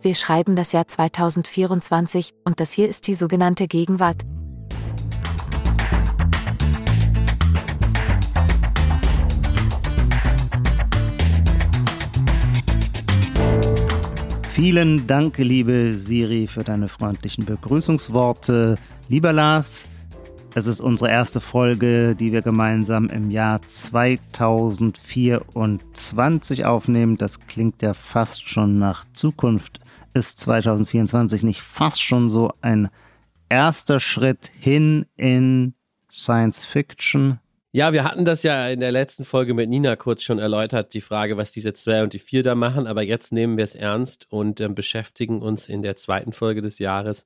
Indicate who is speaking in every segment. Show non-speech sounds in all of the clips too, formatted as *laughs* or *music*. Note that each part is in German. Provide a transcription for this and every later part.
Speaker 1: Wir schreiben das Jahr 2024 und das hier ist die sogenannte Gegenwart.
Speaker 2: Vielen Dank, liebe Siri, für deine freundlichen Begrüßungsworte. Lieber Lars, es ist unsere erste Folge, die wir gemeinsam im Jahr 2024 aufnehmen. Das klingt ja fast schon nach Zukunft. Ist 2024 nicht fast schon so ein erster Schritt hin in Science Fiction?
Speaker 3: Ja, wir hatten das ja in der letzten Folge mit Nina kurz schon erläutert, die Frage, was diese zwei und die vier da machen. Aber jetzt nehmen wir es ernst und äh, beschäftigen uns in der zweiten Folge des Jahres.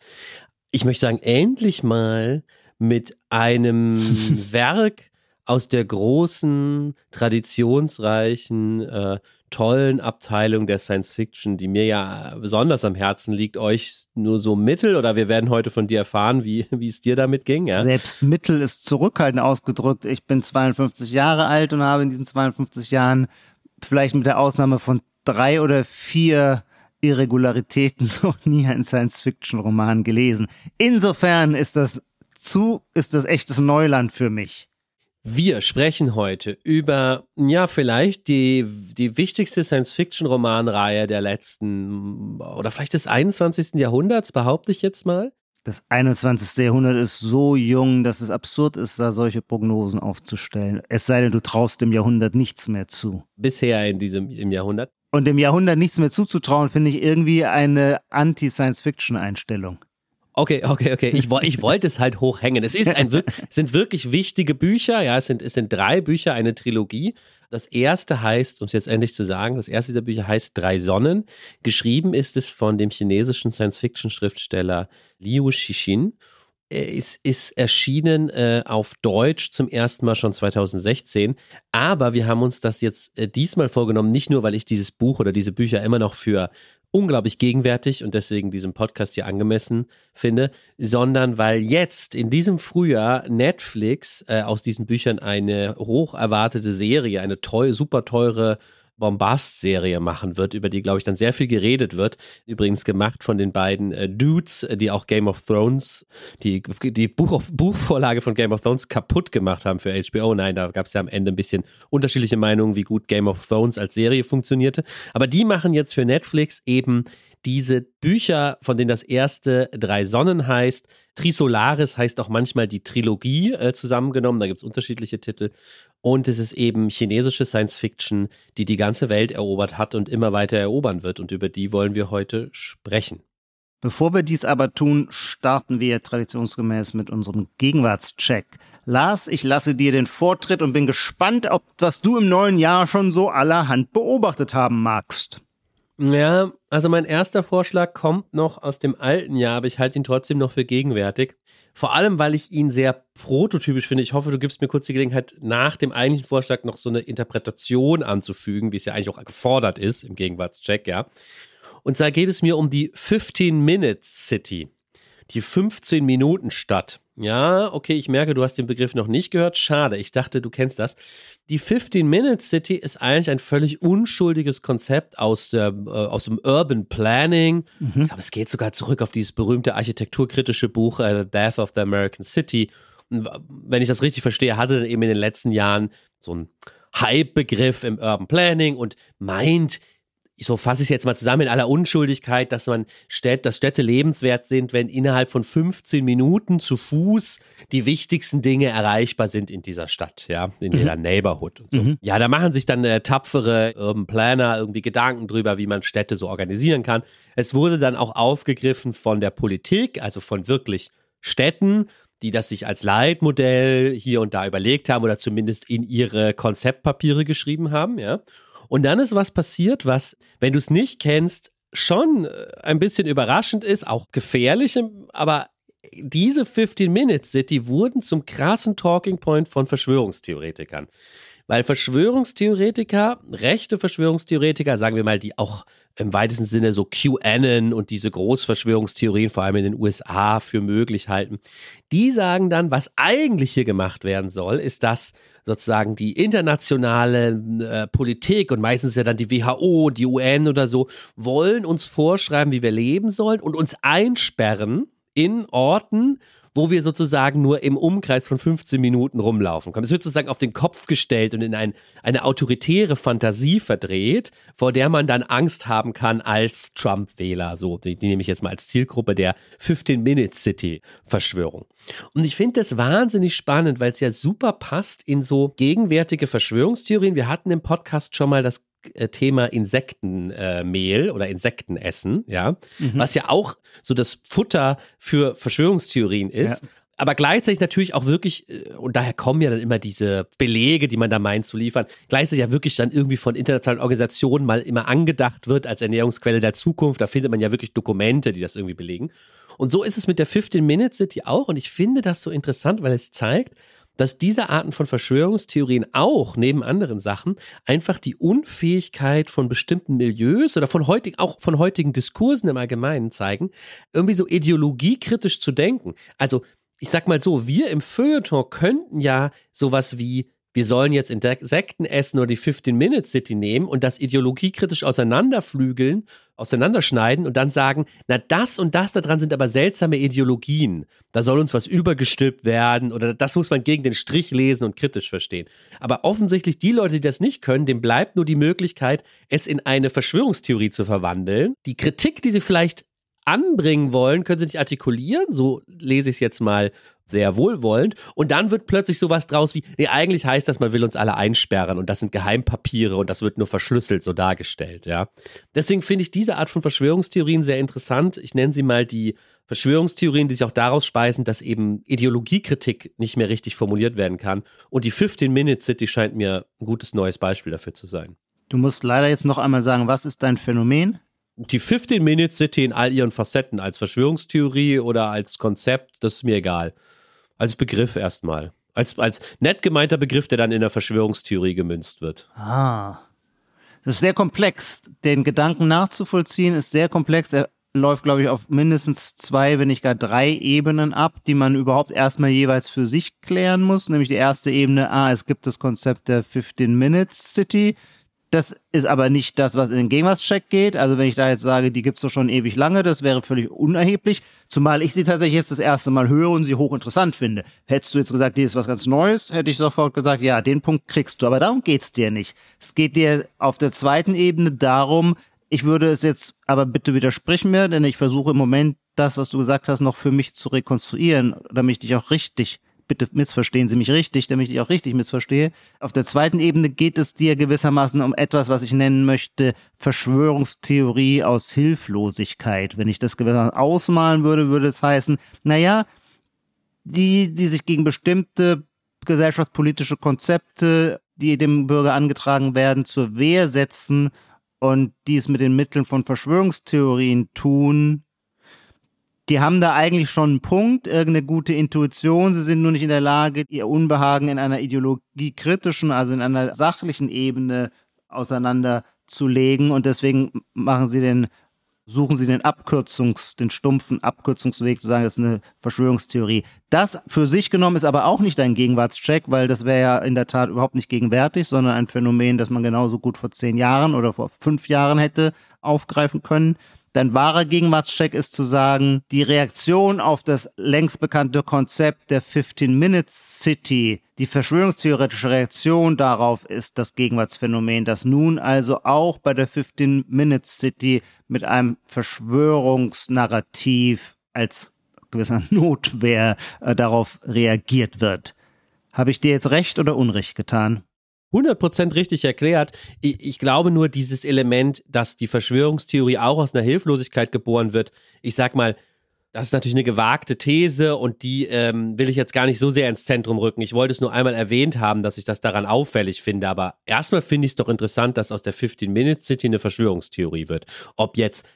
Speaker 3: Ich möchte sagen, endlich mal mit einem *laughs* Werk aus der großen, traditionsreichen, äh, tollen Abteilung der Science Fiction, die mir ja besonders am Herzen liegt, euch nur so mittel oder wir werden heute von dir erfahren, wie, wie es dir damit ging. Ja?
Speaker 2: Selbst mittel ist zurückhaltend ausgedrückt. Ich bin 52 Jahre alt und habe in diesen 52 Jahren vielleicht mit der Ausnahme von drei oder vier Irregularitäten *laughs* noch nie einen Science-Fiction-Roman gelesen. Insofern ist das zu, ist das echtes Neuland für mich.
Speaker 3: Wir sprechen heute über, ja, vielleicht die, die wichtigste Science-Fiction-Romanreihe der letzten oder vielleicht des 21. Jahrhunderts, behaupte ich jetzt mal.
Speaker 2: Das 21. Jahrhundert ist so jung, dass es absurd ist, da solche Prognosen aufzustellen. Es sei denn, du traust dem Jahrhundert nichts mehr zu.
Speaker 3: Bisher in diesem im Jahrhundert.
Speaker 2: Und dem Jahrhundert nichts mehr zuzutrauen, finde ich irgendwie eine Anti-Science-Fiction-Einstellung.
Speaker 3: Okay, okay, okay. Ich, ich wollte es halt hochhängen. Es ist ein, *laughs* sind wirklich wichtige Bücher. Ja, es sind, es sind drei Bücher, eine Trilogie. Das erste heißt, um es jetzt endlich zu sagen, das erste dieser Bücher heißt Drei Sonnen. Geschrieben ist es von dem chinesischen Science-Fiction-Schriftsteller Liu Xixin. Es ist erschienen äh, auf Deutsch zum ersten Mal schon 2016. Aber wir haben uns das jetzt äh, diesmal vorgenommen, nicht nur, weil ich dieses Buch oder diese Bücher immer noch für unglaublich gegenwärtig und deswegen diesem Podcast hier angemessen finde, sondern weil jetzt in diesem Frühjahr Netflix äh, aus diesen Büchern eine hoch erwartete Serie, eine teu, super teure Bombast-Serie machen wird, über die, glaube ich, dann sehr viel geredet wird. Übrigens gemacht von den beiden äh, Dudes, äh, die auch Game of Thrones, die die Buch, Buchvorlage von Game of Thrones kaputt gemacht haben für HBO. Nein, da gab es ja am Ende ein bisschen unterschiedliche Meinungen, wie gut Game of Thrones als Serie funktionierte. Aber die machen jetzt für Netflix eben diese Bücher, von denen das erste Drei Sonnen heißt. Trisolaris heißt auch manchmal die Trilogie äh, zusammengenommen. Da gibt es unterschiedliche Titel. Und es ist eben chinesische Science Fiction, die die ganze Welt erobert hat und immer weiter erobern wird. Und über die wollen wir heute sprechen.
Speaker 2: Bevor wir dies aber tun, starten wir traditionsgemäß mit unserem Gegenwartscheck. Lars, ich lasse dir den Vortritt und bin gespannt, ob was du im neuen Jahr schon so allerhand beobachtet haben magst.
Speaker 3: Ja, also mein erster Vorschlag kommt noch aus dem alten Jahr, aber ich halte ihn trotzdem noch für gegenwärtig. Vor allem, weil ich ihn sehr prototypisch finde. Ich hoffe, du gibst mir kurz die Gelegenheit, nach dem eigentlichen Vorschlag noch so eine Interpretation anzufügen, wie es ja eigentlich auch gefordert ist im Gegenwartscheck, ja. Und zwar geht es mir um die 15-Minute-City, die 15-Minuten-Stadt. Ja, okay, ich merke, du hast den Begriff noch nicht gehört. Schade, ich dachte, du kennst das. Die 15-Minute-City ist eigentlich ein völlig unschuldiges Konzept aus, der, äh, aus dem Urban Planning. Mhm. Ich glaube, es geht sogar zurück auf dieses berühmte architekturkritische Buch äh, The Death of the American City. Und wenn ich das richtig verstehe, hatte dann eben in den letzten Jahren so ein Hype-Begriff im Urban Planning und meint, so fasse ich es jetzt mal zusammen in aller Unschuldigkeit, dass man stellt, dass Städte lebenswert sind, wenn innerhalb von 15 Minuten zu Fuß die wichtigsten Dinge erreichbar sind in dieser Stadt, ja, in mhm. jeder Neighborhood und so. Mhm. Ja, da machen sich dann äh, tapfere Urban Planner irgendwie Gedanken drüber, wie man Städte so organisieren kann. Es wurde dann auch aufgegriffen von der Politik, also von wirklich Städten, die das sich als Leitmodell hier und da überlegt haben oder zumindest in ihre Konzeptpapiere geschrieben haben, ja. Und dann ist was passiert, was, wenn du es nicht kennst, schon äh, ein bisschen überraschend ist, auch gefährlich, aber diese 15 Minutes City wurden zum krassen Talking Point von Verschwörungstheoretikern. weil Verschwörungstheoretiker, rechte Verschwörungstheoretiker, sagen wir mal, die auch im weitesten Sinne so QAnon und diese Großverschwörungstheorien, vor allem in den USA, für möglich halten. Die sagen dann, was eigentlich hier gemacht werden soll, ist, dass sozusagen die internationale äh, Politik und meistens ja dann die WHO, die UN oder so, wollen uns vorschreiben, wie wir leben sollen und uns einsperren in Orten, wo wir sozusagen nur im Umkreis von 15 Minuten rumlaufen können. Es wird sozusagen auf den Kopf gestellt und in ein, eine autoritäre Fantasie verdreht, vor der man dann Angst haben kann als Trump-Wähler. So, die, die nehme ich jetzt mal als Zielgruppe der 15-Minute-City-Verschwörung. Und ich finde das wahnsinnig spannend, weil es ja super passt in so gegenwärtige Verschwörungstheorien. Wir hatten im Podcast schon mal das Thema Insektenmehl äh, oder Insektenessen, ja, mhm. was ja auch so das Futter für Verschwörungstheorien ist. Ja. Aber gleichzeitig natürlich auch wirklich, äh, und daher kommen ja dann immer diese Belege, die man da meint zu liefern, gleichzeitig ja wirklich dann irgendwie von internationalen Organisationen mal immer angedacht wird als Ernährungsquelle der Zukunft. Da findet man ja wirklich Dokumente, die das irgendwie belegen. Und so ist es mit der 15-Minute-City auch. Und ich finde das so interessant, weil es zeigt, dass diese Arten von Verschwörungstheorien auch, neben anderen Sachen, einfach die Unfähigkeit von bestimmten Milieus oder von heutig, auch von heutigen Diskursen im Allgemeinen zeigen, irgendwie so ideologiekritisch zu denken. Also, ich sag mal so, wir im Feuilleton könnten ja sowas wie wir sollen jetzt Insekten essen oder die 15-Minute-City nehmen und das ideologiekritisch auseinanderflügeln, auseinanderschneiden und dann sagen, na das und das daran sind aber seltsame Ideologien. Da soll uns was übergestülpt werden oder das muss man gegen den Strich lesen und kritisch verstehen. Aber offensichtlich die Leute, die das nicht können, dem bleibt nur die Möglichkeit, es in eine Verschwörungstheorie zu verwandeln. Die Kritik, die sie vielleicht anbringen wollen, können sie nicht artikulieren. So lese ich es jetzt mal sehr wohlwollend. Und dann wird plötzlich sowas draus wie, nee, eigentlich heißt das, man will uns alle einsperren und das sind Geheimpapiere und das wird nur verschlüsselt so dargestellt, ja. Deswegen finde ich diese Art von Verschwörungstheorien sehr interessant. Ich nenne sie mal die Verschwörungstheorien, die sich auch daraus speisen, dass eben Ideologiekritik nicht mehr richtig formuliert werden kann. Und die 15-Minute-City scheint mir ein gutes neues Beispiel dafür zu sein.
Speaker 2: Du musst leider jetzt noch einmal sagen, was ist dein Phänomen?
Speaker 3: die 15 Minute City in all ihren Facetten, als Verschwörungstheorie oder als Konzept, das ist mir egal. Als Begriff erstmal. Als, als nett gemeinter Begriff, der dann in der Verschwörungstheorie gemünzt wird.
Speaker 2: Ah. Das ist sehr komplex. Den Gedanken nachzuvollziehen ist sehr komplex. Er läuft, glaube ich, auf mindestens zwei, wenn nicht gar drei Ebenen ab, die man überhaupt erstmal jeweils für sich klären muss. Nämlich die erste Ebene, ah, es gibt das Konzept der 15 Minutes City. Das ist aber nicht das, was in den Gegenwartscheck geht. Also wenn ich da jetzt sage, die gibt's doch schon ewig lange, das wäre völlig unerheblich. Zumal ich sie tatsächlich jetzt das erste Mal höre und sie hochinteressant finde. Hättest du jetzt gesagt, die ist was ganz Neues, hätte ich sofort gesagt, ja, den Punkt kriegst du. Aber darum geht's dir nicht. Es geht dir auf der zweiten Ebene darum, ich würde es jetzt, aber bitte widersprich mir, denn ich versuche im Moment das, was du gesagt hast, noch für mich zu rekonstruieren, damit ich dich auch richtig bitte missverstehen Sie mich richtig, damit ich auch richtig missverstehe. Auf der zweiten Ebene geht es dir gewissermaßen um etwas, was ich nennen möchte, Verschwörungstheorie aus Hilflosigkeit. Wenn ich das gewissermaßen ausmalen würde, würde es heißen, naja, die, die sich gegen bestimmte gesellschaftspolitische Konzepte, die dem Bürger angetragen werden, zur Wehr setzen und dies mit den Mitteln von Verschwörungstheorien tun, die haben da eigentlich schon einen Punkt, irgendeine gute Intuition. Sie sind nur nicht in der Lage, ihr Unbehagen in einer ideologiekritischen, also in einer sachlichen Ebene auseinanderzulegen. Und deswegen machen sie den, suchen sie den Abkürzungs, den stumpfen Abkürzungsweg zu sagen, das ist eine Verschwörungstheorie. Das für sich genommen ist aber auch nicht ein Gegenwartscheck, weil das wäre ja in der Tat überhaupt nicht gegenwärtig, sondern ein Phänomen, das man genauso gut vor zehn Jahren oder vor fünf Jahren hätte aufgreifen können. Dein wahrer Gegenwartscheck ist zu sagen, die Reaktion auf das längst bekannte Konzept der 15-Minute-City, die verschwörungstheoretische Reaktion darauf ist das Gegenwartsphänomen, das nun also auch bei der 15-Minute-City mit einem Verschwörungsnarrativ als gewisser *laughs* Notwehr äh, darauf reagiert wird. Habe ich dir jetzt recht oder Unrecht getan?
Speaker 3: 100% richtig erklärt. Ich, ich, glaube nur dieses Element, dass die Verschwörungstheorie auch aus einer Hilflosigkeit geboren wird. Ich sag mal, das ist natürlich eine gewagte These und die ähm, will ich jetzt gar nicht so sehr ins Zentrum rücken. Ich wollte es nur einmal erwähnt haben, dass ich das daran auffällig finde. Aber erstmal finde ich es doch interessant, dass aus der 15-Minute-City eine Verschwörungstheorie wird. Ob jetzt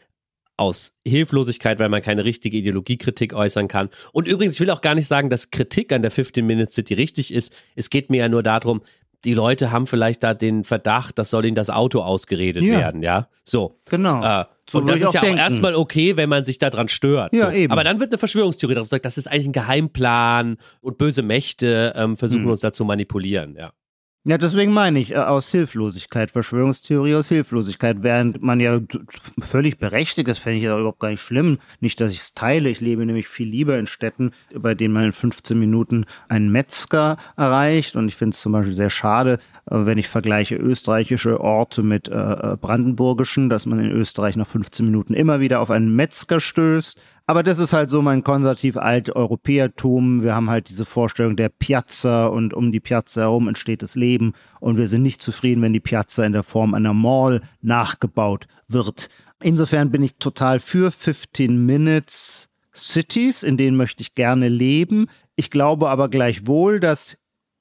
Speaker 3: aus Hilflosigkeit, weil man keine richtige Ideologiekritik äußern kann. Und übrigens, ich will auch gar nicht sagen, dass Kritik an der 15-Minute-City richtig ist. Es geht mir ja nur darum, die Leute haben vielleicht da den Verdacht, das soll ihnen das Auto ausgeredet
Speaker 2: Ja.
Speaker 3: werden, ja. So.
Speaker 2: Genau.
Speaker 3: Äh,
Speaker 2: So
Speaker 3: und das ist ja
Speaker 2: auch
Speaker 3: auch
Speaker 2: denken.
Speaker 3: erstmal okay, wenn man sich daran stört.
Speaker 2: Ja,
Speaker 3: so.
Speaker 2: eben.
Speaker 3: Aber dann wird eine Verschwörungstheorie darauf gesagt, das ist eigentlich ein Geheimplan und böse Mächte ähm, versuchen
Speaker 2: Hm.
Speaker 3: uns da zu manipulieren, ja.
Speaker 2: Ja, deswegen meine ich, äh, aus Hilflosigkeit, Verschwörungstheorie aus Hilflosigkeit, während man ja völlig berechtigt, das fände ich ja überhaupt gar nicht schlimm, nicht, dass ich es teile, ich lebe nämlich viel lieber in Städten, bei denen man in 15 Minuten einen Metzger erreicht. Und ich finde es zum Beispiel sehr schade, äh, wenn ich vergleiche österreichische Orte mit äh, brandenburgischen, dass man in Österreich nach 15 Minuten immer wieder auf einen Metzger stößt, aber das ist halt so mein konservativ alt Europäertum. Wir haben halt diese Vorstellung der Piazza und um die Piazza herum entsteht das Leben und wir sind nicht zufrieden, wenn die Piazza in der Form einer Mall nachgebaut wird. Insofern bin ich total für 15 Minutes Cities, in denen möchte ich gerne leben. Ich glaube aber gleichwohl, dass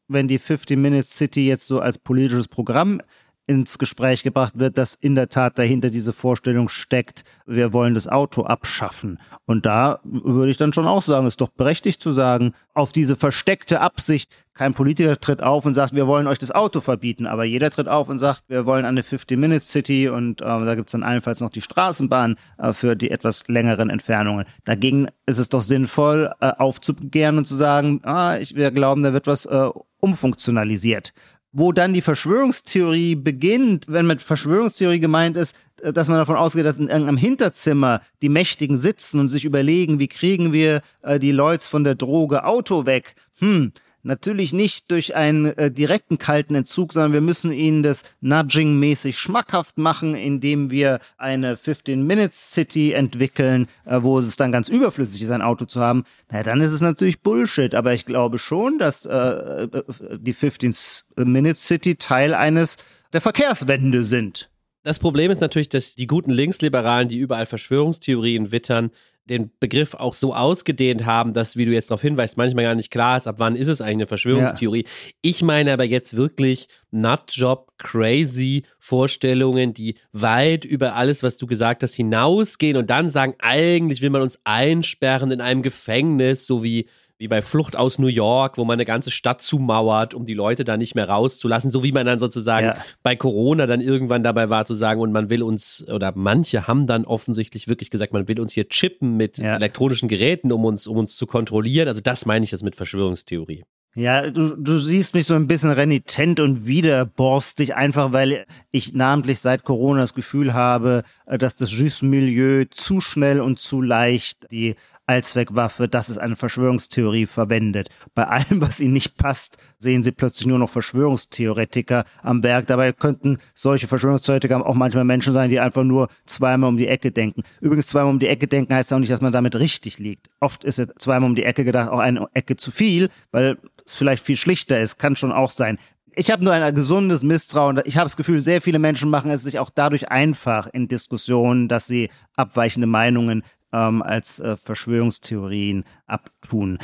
Speaker 2: wenn die 15 Minutes City jetzt so als politisches Programm ins Gespräch gebracht wird, dass in der Tat dahinter diese Vorstellung steckt, wir wollen das Auto abschaffen. Und da würde ich dann schon auch sagen, ist doch berechtigt zu sagen, auf diese versteckte Absicht, kein Politiker tritt auf und sagt, wir wollen euch das Auto verbieten, aber jeder tritt auf und sagt, wir wollen eine 15-Minute-City und äh, da gibt es dann allenfalls noch die Straßenbahn äh, für die etwas längeren Entfernungen. Dagegen ist es doch sinnvoll, äh, aufzubegehren und zu sagen, ah, ich, wir glauben, da wird was äh, umfunktionalisiert wo dann die Verschwörungstheorie beginnt, wenn mit Verschwörungstheorie gemeint ist, dass man davon ausgeht, dass in irgendeinem Hinterzimmer die Mächtigen sitzen und sich überlegen, wie kriegen wir äh, die Leute von der Droge Auto weg. Hm, natürlich nicht durch einen äh, direkten kalten Entzug, sondern wir müssen ihnen das Nudging-mäßig schmackhaft machen, indem wir eine 15-Minutes-City entwickeln, äh, wo es dann ganz überflüssig ist, ein Auto zu haben. Na, dann ist es natürlich Bullshit. Aber ich glaube schon, dass äh, äh, die 15-Minutes-City Teil eines der Verkehrswende sind.
Speaker 3: Das Problem ist natürlich, dass die guten Linksliberalen, die überall Verschwörungstheorien wittern, den Begriff auch so ausgedehnt haben, dass, wie du jetzt darauf hinweist, manchmal gar nicht klar ist, ab wann ist es eigentlich eine Verschwörungstheorie. Ich meine aber jetzt wirklich Nutjob, crazy Vorstellungen, die weit über alles, was du gesagt hast, hinausgehen und dann sagen, eigentlich will man uns einsperren in einem Gefängnis, so wie wie bei Flucht aus New York, wo man eine ganze Stadt zumauert, um die Leute da nicht mehr rauszulassen, so wie man dann sozusagen
Speaker 2: Ja.
Speaker 3: bei Corona dann irgendwann dabei war zu sagen, und man will uns, oder manche haben dann offensichtlich wirklich gesagt, man will uns hier chippen mit
Speaker 2: Ja.
Speaker 3: elektronischen Geräten, um uns, um uns zu kontrollieren. Also das meine ich jetzt mit Verschwörungstheorie.
Speaker 2: Ja, du, du siehst mich so ein bisschen renitent und widerborstig, einfach weil ich namentlich seit Corona das Gefühl habe, äh, dass das Jus-Milieu zu schnell und zu leicht die Allzweckwaffe, das ist eine Verschwörungstheorie verwendet. Bei allem, was ihnen nicht passt, sehen sie plötzlich nur noch Verschwörungstheoretiker am Werk. Dabei könnten solche Verschwörungstheoretiker auch manchmal Menschen sein, die einfach nur zweimal um die Ecke denken. Übrigens, zweimal um die Ecke denken heißt auch nicht, dass man damit richtig liegt. Oft ist es zweimal um die Ecke gedacht auch eine Ecke zu viel, weil es vielleicht viel schlichter ist. Kann schon auch sein. Ich habe nur ein gesundes Misstrauen. Ich habe das Gefühl, sehr viele Menschen machen es sich auch dadurch einfach in Diskussionen, dass sie abweichende Meinungen ähm, als äh, Verschwörungstheorien abtun.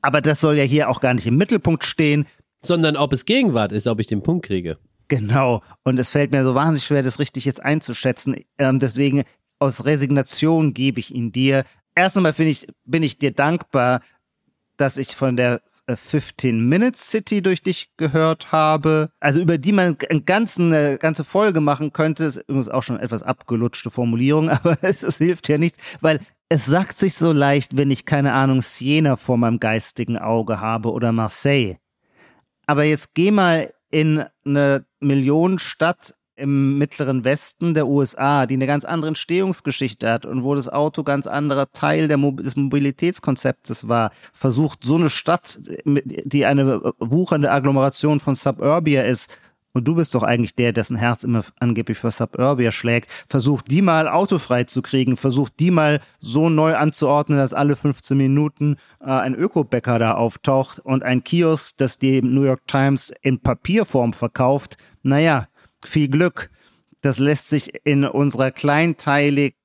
Speaker 2: Aber das soll ja hier auch gar nicht im Mittelpunkt stehen.
Speaker 3: Sondern ob es Gegenwart ist, ob ich den Punkt kriege.
Speaker 2: Genau. Und es fällt mir so wahnsinnig schwer, das richtig jetzt einzuschätzen. Ähm, deswegen aus Resignation gebe ich ihn dir. Erst einmal ich, bin ich dir dankbar, dass ich von der äh, 15 Minutes City durch dich gehört habe. Also über die man eine ganzen, eine ganze Folge machen könnte. Ist übrigens auch schon etwas abgelutschte Formulierung, *laughs* aber es hilft ja nichts, weil es sagt sich so leicht, wenn ich keine Ahnung Siena vor meinem geistigen Auge habe oder Marseille. Aber jetzt geh mal in eine Millionenstadt im mittleren Westen der USA, die eine ganz andere Entstehungsgeschichte hat und wo das Auto ganz anderer Teil Mo des Mobilitätskonzeptes war, versucht so eine Stadt, die eine wuchernde Agglomeration von Suburbia ist, und du bist doch eigentlich der, dessen Herz immer angeblich für Suburbia schlägt, versucht die mal autofrei zu kriegen, versucht die mal so neu anzuordnen, dass alle 15 Minuten äh, ein Ökobäcker da auftaucht und ein Kiosk, das die New York Times in Papierform verkauft. Naja, viel Glück. Das lässt sich in unserer kleinteilig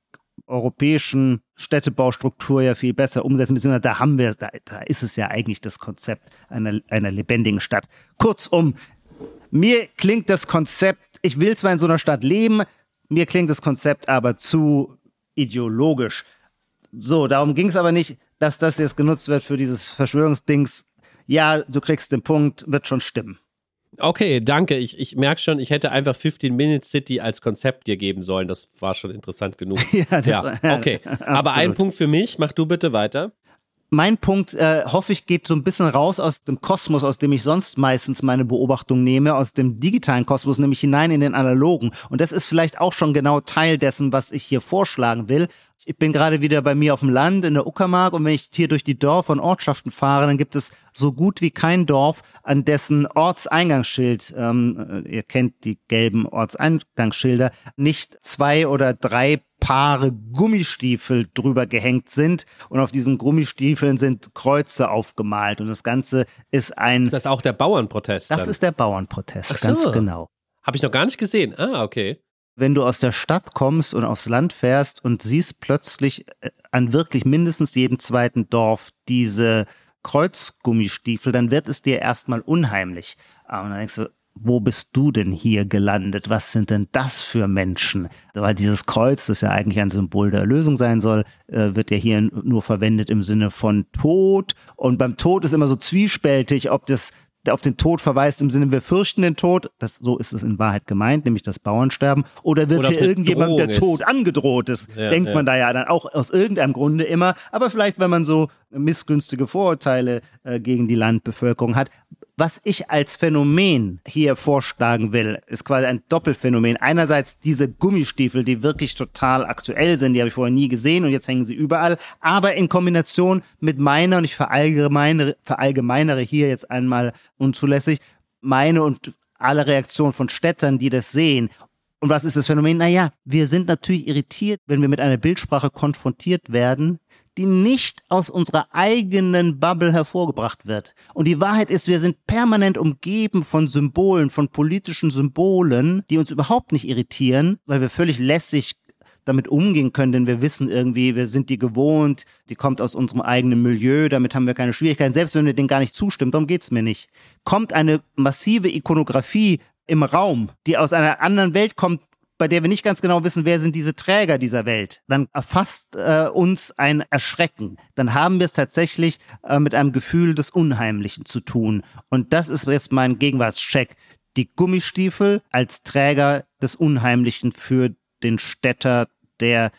Speaker 2: europäischen Städtebaustruktur ja viel besser umsetzen, beziehungsweise da haben wir da, da ist es ja eigentlich das Konzept einer, einer lebendigen Stadt. Kurzum, mir klingt das Konzept, ich will zwar in so einer Stadt leben, mir klingt das Konzept aber zu ideologisch. So, darum ging es aber nicht, dass das jetzt genutzt wird für dieses Verschwörungsdings. Ja, du kriegst den Punkt, wird schon stimmen.
Speaker 3: Okay, danke. Ich, ich merke schon, ich hätte einfach 15 Minutes City als Konzept dir geben sollen. Das war schon interessant genug. *laughs*
Speaker 2: ja, das,
Speaker 3: ja, okay. *laughs* Aber ein Punkt für mich. Mach du bitte weiter
Speaker 2: mein Punkt, äh, hoffe ich, geht so ein bisschen raus aus dem Kosmos, aus dem ich sonst meistens meine Beobachtung nehme, aus dem digitalen Kosmos, nämlich hinein in den analogen. Und das ist vielleicht auch schon genau Teil dessen, was ich hier vorschlagen will. Ich bin gerade wieder bei mir auf dem Land in der Uckermark und wenn ich hier durch die Dörfer und Ortschaften fahre, dann gibt es so gut wie kein Dorf, an dessen Ortseingangsschild, ähm, ihr kennt die gelben Ortseingangsschilder, nicht zwei oder drei Paare Gummistiefel drüber gehängt sind und auf diesen Gummistiefeln sind Kreuze aufgemalt und das Ganze ist ein.
Speaker 3: Das ist auch der Bauernprotest.
Speaker 2: Das dann. ist der Bauernprotest, so. ganz genau.
Speaker 3: Habe ich noch gar nicht gesehen. Ah, okay
Speaker 2: wenn du aus der Stadt kommst und aufs Land fährst und siehst plötzlich äh, an wirklich mindestens jedem zweiten Dorf diese Kreuzgummistiefel, dann wird es dir erstmal unheimlich. Und dann denkst du, wo bist du denn hier gelandet? Was sind denn das für Menschen? Weil dieses Kreuz, das ja eigentlich ein Symbol der Erlösung sein soll, äh, wird ja hier nur verwendet im Sinne von Tod. Und beim Tod ist immer so zwiespältig, ob das auf den Tod verweist im Sinne, wir fürchten den Tod, das, so ist es in Wahrheit gemeint, nämlich das Bauernsterben, oder wird oder hier irgendjemand der Tod angedroht ist, ja, denkt ja. man da ja dann auch aus irgendeinem Grunde immer, aber vielleicht, wenn man so missgünstige Vorurteile äh, gegen die Landbevölkerung hat, was ich als Phänomen hier vorschlagen will, ist quasi ein Doppelphänomen. Einerseits diese Gummistiefel, die wirklich total aktuell sind, die habe ich vorher nie gesehen und jetzt hängen sie überall, aber in Kombination mit meiner, und ich verallgemeinere, verallgemeinere hier jetzt einmal unzulässig, meine und alle Reaktionen von Städtern, die das sehen. Und was ist das Phänomen? Naja, wir sind natürlich irritiert, wenn wir mit einer Bildsprache konfrontiert werden, die nicht aus unserer eigenen Bubble hervorgebracht wird. Und die Wahrheit ist, wir sind permanent umgeben von Symbolen, von politischen Symbolen, die uns überhaupt nicht irritieren, weil wir völlig lässig damit umgehen können, denn wir wissen irgendwie, wir sind die gewohnt, die kommt aus unserem eigenen Milieu, damit haben wir keine Schwierigkeiten, selbst wenn wir denen gar nicht zustimmen, darum geht's mir nicht. Kommt eine massive Ikonografie im Raum, die aus einer anderen Welt kommt, bei der wir nicht ganz genau wissen, wer sind diese Träger dieser Welt, dann erfasst äh, uns ein Erschrecken. Dann haben wir es tatsächlich äh, mit einem Gefühl des Unheimlichen zu tun. Und das ist jetzt mein Gegenwartscheck. Die Gummistiefel als Träger des Unheimlichen für den Städter, der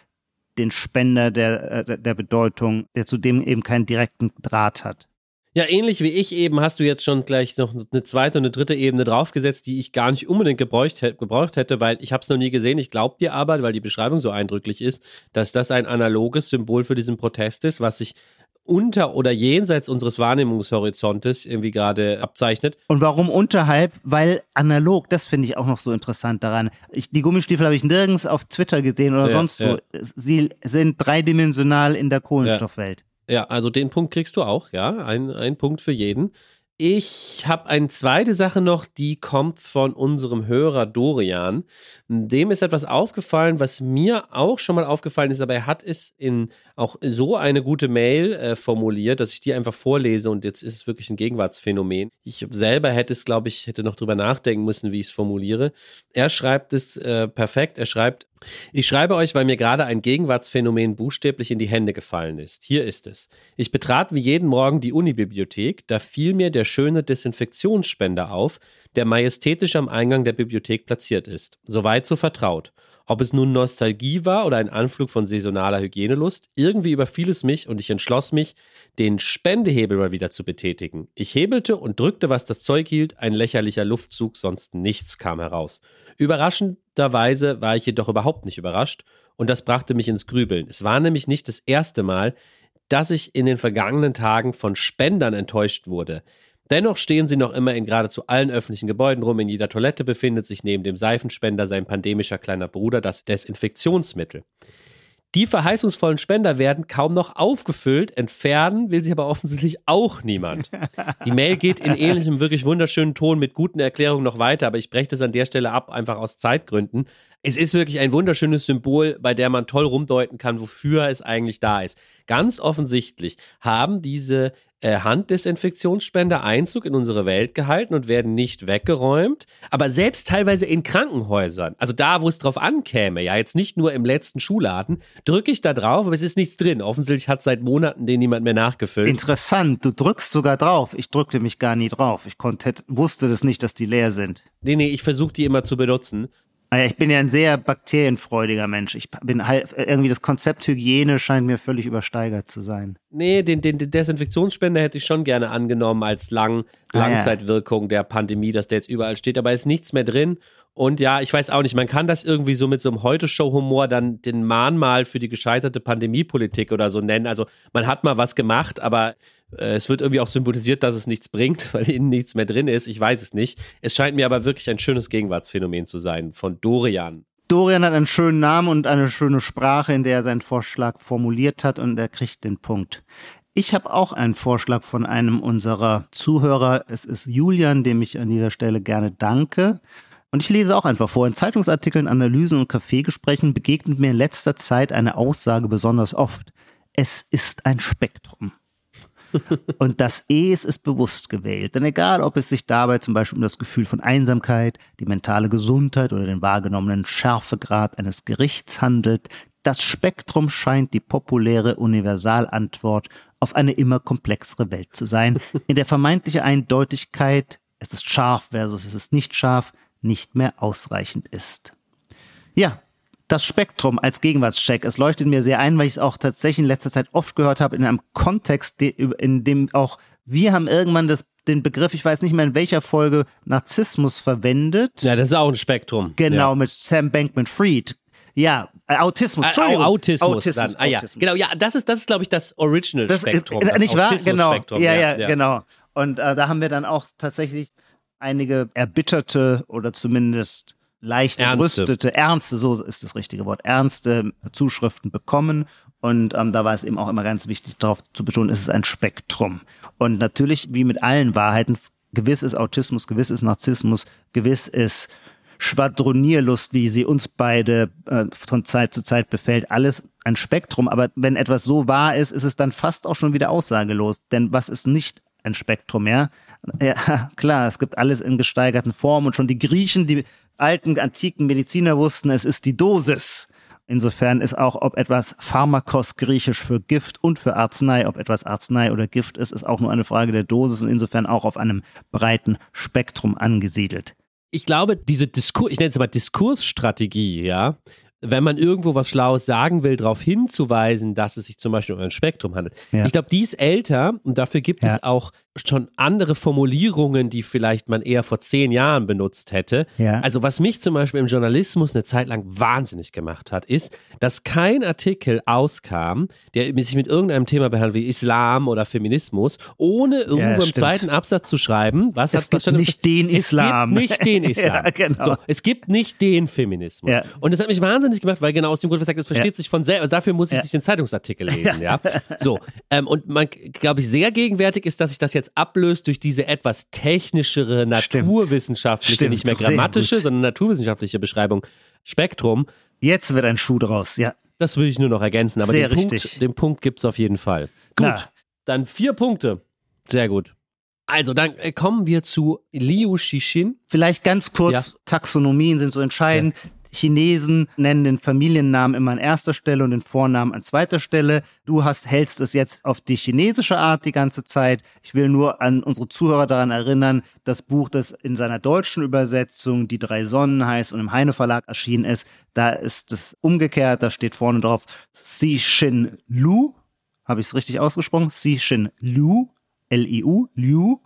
Speaker 2: den Spender der, äh, der Bedeutung, der zudem eben keinen direkten Draht hat.
Speaker 3: Ja, ähnlich wie ich eben hast du jetzt schon gleich noch eine zweite und eine dritte Ebene draufgesetzt, die ich gar nicht unbedingt gebraucht, gebraucht hätte, weil ich habe es noch nie gesehen. Ich glaube dir aber, weil die Beschreibung so eindrücklich ist, dass das ein analoges Symbol für diesen Protest ist, was sich unter oder jenseits unseres Wahrnehmungshorizontes irgendwie gerade abzeichnet.
Speaker 2: Und warum unterhalb? Weil analog, das finde ich auch noch so interessant daran. Ich, die Gummistiefel habe ich nirgends auf Twitter gesehen oder ja, sonst ja. wo. Sie sind dreidimensional in der Kohlenstoffwelt. Ja.
Speaker 3: Ja, also den Punkt kriegst du auch, ja. Ein, ein Punkt für jeden. Ich habe eine zweite Sache noch, die kommt von unserem Hörer Dorian. Dem ist etwas aufgefallen, was mir auch schon mal aufgefallen ist, aber er hat es in auch so eine gute Mail äh, formuliert, dass ich die einfach vorlese und jetzt ist es wirklich ein Gegenwartsphänomen. Ich selber hätte es, glaube ich, hätte noch drüber nachdenken müssen, wie ich es formuliere. Er schreibt es äh, perfekt. Er schreibt, ich schreibe euch, weil mir gerade ein Gegenwartsphänomen buchstäblich in die Hände gefallen ist. Hier ist es. Ich betrat wie jeden Morgen die Unibibliothek, da fiel mir der schöne Desinfektionsspender auf, der majestätisch am Eingang der Bibliothek platziert ist. Soweit so vertraut. Ob es nun Nostalgie war oder ein Anflug von saisonaler Hygienelust, irgendwie überfiel es mich und ich entschloss mich, den Spendehebel mal wieder zu betätigen. Ich hebelte und drückte, was das Zeug hielt, ein lächerlicher Luftzug, sonst nichts kam heraus. Überraschenderweise war ich jedoch überhaupt nicht überrascht und das brachte mich ins Grübeln. Es war nämlich nicht das erste Mal, dass ich in den vergangenen Tagen von Spendern enttäuscht wurde. Dennoch stehen sie noch immer in geradezu allen öffentlichen Gebäuden rum. In jeder Toilette befindet sich neben dem Seifenspender sein pandemischer kleiner Bruder, das Desinfektionsmittel. Die verheißungsvollen Spender werden kaum noch aufgefüllt, entfernen will sich aber offensichtlich auch niemand. Die Mail geht in ähnlichem wirklich wunderschönen Ton mit guten Erklärungen noch weiter, aber ich breche das an der Stelle ab, einfach aus Zeitgründen. Es ist wirklich ein wunderschönes Symbol, bei der man toll rumdeuten kann, wofür es eigentlich da ist. Ganz offensichtlich haben diese äh, Handdesinfektionsspender Einzug in unsere Welt gehalten und werden nicht weggeräumt. Aber selbst teilweise in Krankenhäusern, also da, wo es drauf ankäme, ja, jetzt nicht nur im letzten Schuhladen, drücke ich da drauf, aber es ist nichts drin. Offensichtlich hat seit Monaten den niemand mehr nachgefüllt.
Speaker 2: Interessant, du drückst sogar drauf. Ich drückte mich gar nie drauf. Ich konnte, wusste das nicht, dass die leer sind.
Speaker 3: Nee, nee, ich versuche die immer zu benutzen.
Speaker 2: Naja, ich bin ja ein sehr bakterienfreudiger Mensch. Ich bin halt, irgendwie das Konzept Hygiene scheint mir völlig übersteigert zu sein.
Speaker 3: Nee, den, den, den Desinfektionsspender hätte ich schon gerne angenommen als Lang, Langzeitwirkung der Pandemie, dass der jetzt überall steht, aber ist nichts mehr drin. Und ja, ich weiß auch nicht, man kann das irgendwie so mit so einem Heute-Show-Humor dann den Mahnmal für die gescheiterte Pandemiepolitik oder so nennen. Also man hat mal was gemacht, aber äh, es wird irgendwie auch symbolisiert, dass es nichts bringt, *laughs* weil innen nichts mehr drin ist. Ich weiß es nicht. Es scheint mir aber wirklich ein schönes Gegenwartsphänomen zu sein von Dorian.
Speaker 2: Dorian hat einen schönen Namen und eine schöne Sprache, in der er seinen Vorschlag formuliert hat und er kriegt den Punkt. Ich habe auch einen Vorschlag von einem unserer Zuhörer. Es ist Julian, dem ich an dieser Stelle gerne danke. Und ich lese auch einfach vor. In Zeitungsartikeln, Analysen und Kaffeegesprächen begegnet mir in letzter Zeit eine Aussage besonders oft. Es ist ein Spektrum. *laughs* Und das Es ist bewusst gewählt. Denn egal, ob es sich dabei zum Beispiel um das Gefühl von Einsamkeit, die mentale Gesundheit oder den wahrgenommenen Schärfegrad eines Gerichts handelt, das Spektrum scheint die populäre Universalantwort auf eine immer komplexere Welt zu sein, in der vermeintliche Eindeutigkeit, es ist scharf versus es ist nicht scharf, nicht mehr ausreichend ist. Ja, das Spektrum als Gegenwartscheck, es leuchtet mir sehr ein, weil ich es auch tatsächlich in letzter Zeit oft gehört habe, in einem Kontext, in dem auch wir haben irgendwann das, den Begriff, ich weiß nicht mehr in welcher Folge, Narzissmus verwendet.
Speaker 3: Ja, das ist auch ein Spektrum.
Speaker 2: Genau,
Speaker 3: ja.
Speaker 2: mit Sam Bankman-Fried. Ja, äh, Autismus, Entschuldigung.
Speaker 3: Äh, Autismus,
Speaker 2: Autismus.
Speaker 3: Ah, ja.
Speaker 2: Autismus.
Speaker 3: Genau, ja, das ist, das ist glaube ich, das Original-Spektrum.
Speaker 2: Das, äh, nicht wahr? Genau.
Speaker 3: Autismus-Spektrum.
Speaker 2: Ja, ja, genau. Und äh, da haben wir dann auch tatsächlich einige erbitterte oder zumindest leicht
Speaker 3: Ernste.
Speaker 2: gerüstete, ernste, so ist das richtige Wort, ernste Zuschriften bekommen. Und ähm, da war es eben auch immer ganz wichtig, darauf zu betonen, es ist ein Spektrum. Und natürlich, wie mit allen Wahrheiten, gewiss ist Autismus, gewiss ist Narzissmus, gewiss ist Schwadronierlust, wie sie uns beide äh, von Zeit zu Zeit befällt, alles ein Spektrum. Aber wenn etwas so wahr ist, ist es dann fast auch schon wieder aussagelos. Denn was ist nicht ein Spektrum, ja? Ja, *laughs* klar, es gibt alles in gesteigerten Formen und schon die Griechen, die alten, antiken Mediziner wussten, es ist die Dosis. Insofern ist auch, ob etwas Pharmakos griechisch für Gift und für Arznei, ob etwas Arznei oder Gift ist, ist auch nur eine Frage der Dosis und insofern auch auf einem breiten Spektrum angesiedelt.
Speaker 3: Ich glaube, diese Diskur ich nenne es mal Diskursstrategie, ja, wenn man irgendwo was Schlaues sagen will, darauf hinzuweisen, dass es sich zum Beispiel um ein Spektrum handelt.
Speaker 2: Ja.
Speaker 3: Ich glaube, die ist älter und dafür gibt
Speaker 2: Ja.
Speaker 3: es auch schon andere Formulierungen, die vielleicht man eher vor zehn Jahren benutzt hätte.
Speaker 2: Ja.
Speaker 3: Also was mich zum Beispiel im Journalismus eine Zeit lang wahnsinnig gemacht hat, ist, dass kein Artikel auskam, der sich mit irgendeinem Thema behandelt, wie Islam oder Feminismus, ohne irgendwo im
Speaker 2: stimmt.
Speaker 3: zweiten Absatz zu schreiben, was
Speaker 2: Es
Speaker 3: hat
Speaker 2: gibt nicht den Islam.
Speaker 3: Es gibt nicht *laughs* den Islam.
Speaker 2: Ja, genau.
Speaker 3: so, es gibt nicht den Feminismus.
Speaker 2: Ja.
Speaker 3: Und das hat mich wahnsinnig gemacht, weil genau aus dem Grund, was ich sage, es versteht
Speaker 2: Ja.
Speaker 3: sich von selber. Dafür muss ich
Speaker 2: Ja.
Speaker 3: nicht den Zeitungsartikel *laughs* lesen, ja. So. Ähm, und man, glaube ich, sehr gegenwärtig ist, dass sich das jetzt ablöst durch diese etwas technischere, naturwissenschaftliche,
Speaker 2: Stimmt,
Speaker 3: nicht mehr grammatische, sondern naturwissenschaftliche Beschreibung. Spektrum,
Speaker 2: Jetzt wird ein Schuh draus, ja.
Speaker 3: das will ich nur noch ergänzen. Aber
Speaker 2: Sehr
Speaker 3: den,
Speaker 2: richtig.
Speaker 3: Punkt, den Punkt gibt es auf jeden Fall. Gut,
Speaker 2: Na.
Speaker 3: dann vier Punkte. Sehr gut. Also, dann äh, kommen wir zu Liu Shishin.
Speaker 2: Vielleicht ganz kurz,
Speaker 3: Ja.
Speaker 2: Taxonomien sind so entscheidend. Chinesen nennen den Familiennamen immer an erster Stelle und den Vornamen an zweiter Stelle. Du hast, hältst es jetzt auf die chinesische Art die ganze Zeit. Ich will nur an unsere Zuhörer daran erinnern, das Buch, das in seiner deutschen Übersetzung Die drei Sonnen heißt und im Heine Verlag erschienen ist, da ist es umgekehrt, da steht vorne drauf Xi Xin Lu. Habe ich es richtig ausgesprochen? Xi Xin Lu, L-I-U, Liu.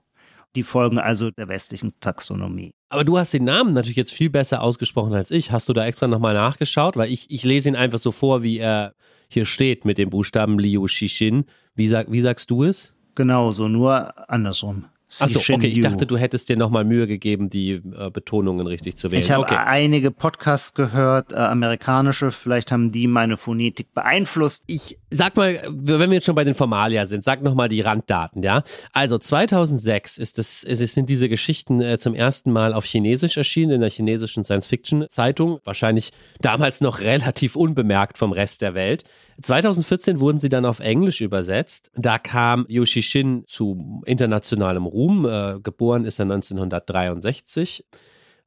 Speaker 2: Die folgen also der westlichen Taxonomie.
Speaker 3: Aber du hast den Namen natürlich jetzt viel besser ausgesprochen als ich. Hast du da extra nochmal nachgeschaut? Weil ich, ich lese ihn einfach so vor, wie er hier steht mit dem Buchstaben Liu Shishin. Wie, sag, wie sagst du es?
Speaker 2: Genauso, nur andersrum.
Speaker 3: Achso, okay, ich dachte, du hättest dir nochmal Mühe gegeben, die äh, Betonungen richtig zu wählen.
Speaker 2: Ich habe
Speaker 3: okay.
Speaker 2: einige Podcasts gehört, äh, amerikanische, vielleicht haben die meine Phonetik beeinflusst.
Speaker 3: Ich Sag mal, wenn wir jetzt schon bei den Formalia sind, sag nochmal die Randdaten, ja? Also 2006 ist es, es sind diese Geschichten äh, zum ersten Mal auf Chinesisch erschienen, in der chinesischen Science-Fiction-Zeitung. Wahrscheinlich damals noch relativ unbemerkt vom Rest der Welt. 2014 wurden sie dann auf Englisch übersetzt. Da kam Yoshi Shin zu internationalem Ruhm. Äh, geboren ist er 1963.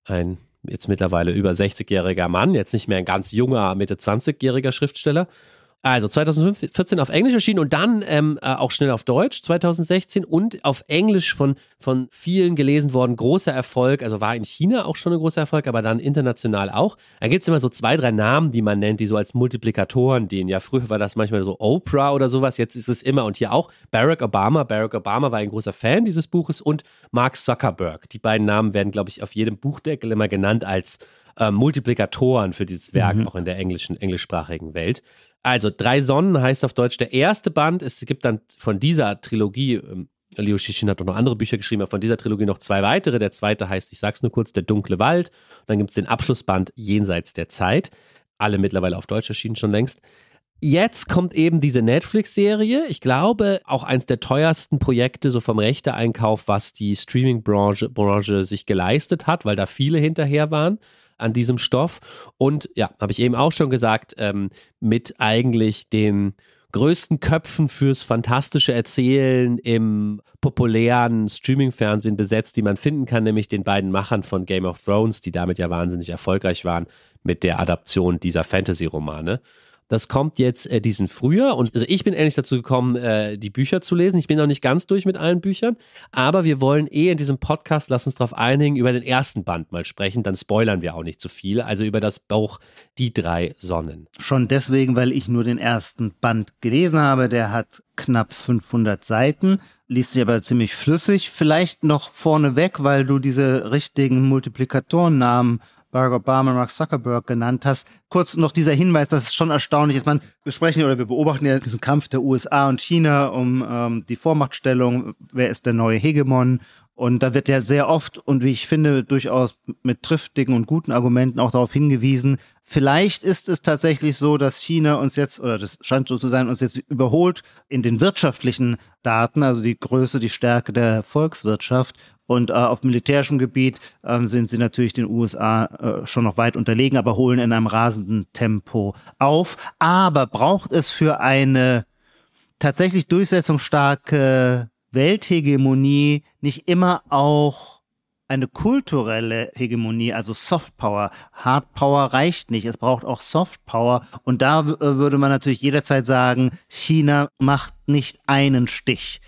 Speaker 3: Ein jetzt mittlerweile über 60-jähriger Mann, jetzt nicht mehr ein ganz junger, Mitte 20-jähriger Schriftsteller. Also 2014 auf Englisch erschienen und dann ähm, äh, auch schnell auf Deutsch 2016 und auf Englisch von, von vielen gelesen worden. Großer Erfolg, also war in China auch schon ein großer Erfolg, aber dann international auch. Da gibt es immer so zwei, drei Namen, die man nennt, die so als Multiplikatoren dienen. Ja, früher war das manchmal so Oprah oder sowas, jetzt ist es immer und hier auch Barack Obama. Barack Obama war ein großer Fan dieses Buches und Mark Zuckerberg. Die beiden Namen werden, glaube ich, auf jedem Buchdeckel immer genannt als äh, Multiplikatoren für dieses Werk, mhm. auch in der englischen, englischsprachigen Welt. Also, Drei Sonnen heißt auf Deutsch der erste Band. Es gibt dann von dieser Trilogie, ähm, Liu Shishin hat auch noch andere Bücher geschrieben, aber von dieser Trilogie noch zwei weitere. Der zweite heißt, ich sag's nur kurz, Der dunkle Wald. Und dann gibt es den Abschlussband Jenseits der Zeit. Alle mittlerweile auf Deutsch erschienen schon längst. Jetzt kommt eben diese Netflix-Serie. Ich glaube, auch eins der teuersten Projekte so vom Rechteeinkauf, was die Streaming-Branche Branche sich geleistet hat, weil da viele hinterher waren an diesem Stoff. Und ja, habe ich eben auch schon gesagt, ähm, mit eigentlich den größten Köpfen fürs fantastische Erzählen im populären Streaming-Fernsehen besetzt, die man finden kann, nämlich den beiden Machern von Game of Thrones, die damit ja wahnsinnig erfolgreich waren mit der Adaption dieser Fantasy-Romane. Das kommt jetzt äh, diesen Frühjahr und also ich bin endlich dazu gekommen, äh, die Bücher zu lesen. Ich bin noch nicht ganz durch mit allen Büchern, aber wir wollen eh in diesem Podcast, lass uns darauf einigen, über den ersten Band mal sprechen. Dann spoilern wir auch nicht zu viel. Also über das Buch Die drei Sonnen.
Speaker 2: Schon deswegen, weil ich nur den ersten Band gelesen habe. Der hat knapp 500 Seiten liest sich aber ziemlich flüssig. Vielleicht noch vorneweg, weil du diese richtigen Multiplikatorennamen Barack Obama, Mark Zuckerberg genannt hast. Kurz noch dieser Hinweis, dass es schon erstaunlich ist. Man, wir sprechen oder wir beobachten ja diesen Kampf der USA und China um ähm, die Vormachtstellung. Wer ist der neue Hegemon? Und da wird ja sehr oft und wie ich finde, durchaus mit triftigen und guten Argumenten auch darauf hingewiesen, vielleicht ist es tatsächlich so, dass China uns jetzt, oder das scheint so zu sein, uns jetzt überholt in den wirtschaftlichen Daten, also die Größe, die Stärke der Volkswirtschaft. Und äh, auf militärischem Gebiet äh, sind sie natürlich den USA äh, schon noch weit unterlegen, aber holen in einem rasenden Tempo auf. Aber braucht es für eine tatsächlich durchsetzungsstarke Welthegemonie nicht immer auch eine kulturelle Hegemonie, also Softpower. Hardpower reicht nicht, es braucht auch Softpower. Und da äh, würde man natürlich jederzeit sagen, China macht nicht einen Stich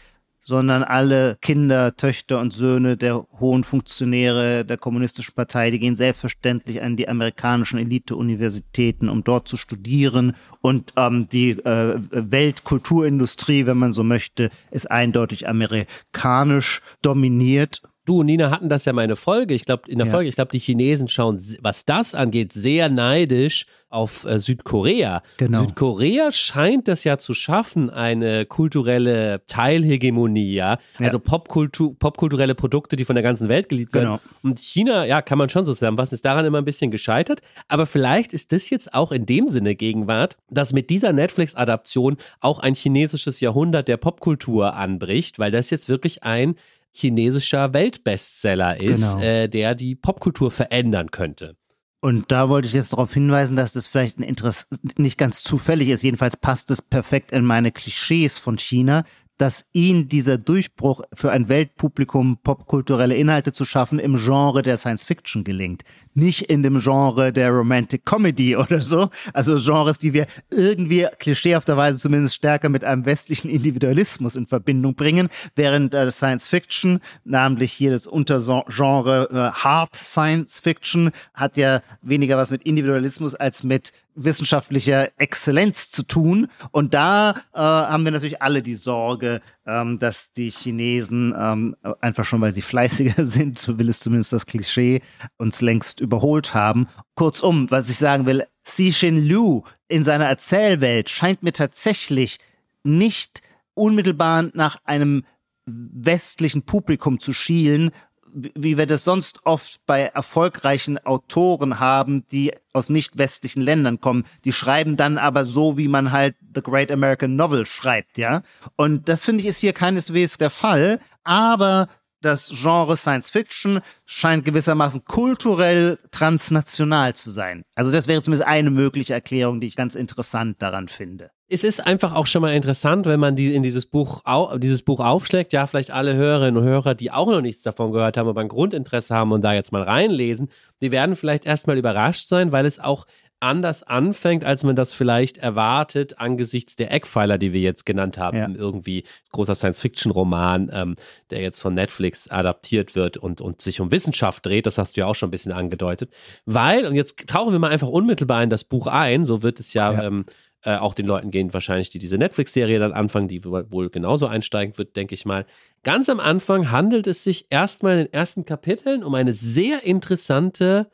Speaker 2: sondern alle Kinder, Töchter und Söhne der hohen Funktionäre der Kommunistischen Partei, die gehen selbstverständlich an die amerikanischen Elite-Universitäten, um dort zu studieren. Und ähm, die äh, Weltkulturindustrie, wenn man so möchte, ist eindeutig amerikanisch dominiert.
Speaker 3: Du und Nina hatten das ja mal in der Folge. Ich glaube, in der ja. Folge, ich glaube, die Chinesen schauen, was das angeht, sehr neidisch auf äh, Südkorea. Genau. Südkorea scheint das ja zu schaffen, eine kulturelle Teilhegemonie, ja. ja. Also Popkultur, popkulturelle Produkte, die von der ganzen Welt geliebt werden. Genau. Und China, ja, kann man schon so sagen, was ist daran immer ein bisschen gescheitert. Aber vielleicht ist das jetzt auch in dem Sinne Gegenwart, dass mit dieser Netflix-Adaption auch ein chinesisches Jahrhundert der Popkultur anbricht, weil das jetzt wirklich ein chinesischer Weltbestseller ist, genau. äh, der die Popkultur verändern könnte.
Speaker 2: Und da wollte ich jetzt darauf hinweisen, dass das vielleicht ein Interesse nicht ganz zufällig ist. Jedenfalls passt es perfekt in meine Klischees von China, dass ihn dieser Durchbruch für ein Weltpublikum popkulturelle Inhalte zu schaffen im Genre der Science Fiction gelingt. Nicht in dem Genre der Romantic Comedy *laughs* oder so. Also Genres, die wir irgendwie klischeehafterweise zumindest stärker mit einem westlichen Individualismus in Verbindung bringen, während äh, Science Fiction, namentlich hier das Untergenre äh, Hard Science Fiction, hat ja weniger was mit Individualismus als mit wissenschaftlicher Exzellenz zu tun. Und da äh, haben wir natürlich alle die Sorge, ähm, dass die Chinesen ähm, einfach schon, weil sie fleißiger *laughs* sind, so will es zumindest das Klischee, uns längst überholt haben. Kurzum, was ich sagen will, Xi Xin Liu in seiner Erzählwelt scheint mir tatsächlich nicht unmittelbar nach einem westlichen Publikum zu schielen, wie wir das sonst oft bei erfolgreichen Autoren haben, die aus nicht westlichen Ländern kommen. Die schreiben dann aber so, wie man halt The Great American Novel schreibt, ja. Und das finde ich ist hier keineswegs der Fall. Aber das Genre Science Fiction scheint gewissermaßen kulturell transnational zu sein. Also das wäre zumindest eine mögliche Erklärung, die ich ganz interessant daran finde.
Speaker 3: Es ist einfach auch schon mal interessant, wenn man die in dieses Buch, dieses Buch aufschlägt. Ja, vielleicht alle Hörerinnen und Hörer, die auch noch nichts davon gehört haben, aber ein Grundinteresse haben und da jetzt mal reinlesen, die werden vielleicht erstmal überrascht sein, weil es auch anders anfängt, als man das vielleicht erwartet angesichts der Eckpfeiler, die wir jetzt genannt haben. Ja. Irgendwie großer Science-Fiction-Roman, ähm, der jetzt von Netflix adaptiert wird und, und sich um Wissenschaft dreht. Das hast du ja auch schon ein bisschen angedeutet. Weil, und jetzt tauchen wir mal einfach unmittelbar in das Buch ein, so wird es ja, ja. Ähm, äh, auch den Leuten gehen wahrscheinlich, die diese Netflix-Serie dann anfangen, die wohl genauso einsteigen wird, denke ich mal. Ganz am Anfang handelt es sich erstmal in den ersten Kapiteln um eine sehr interessante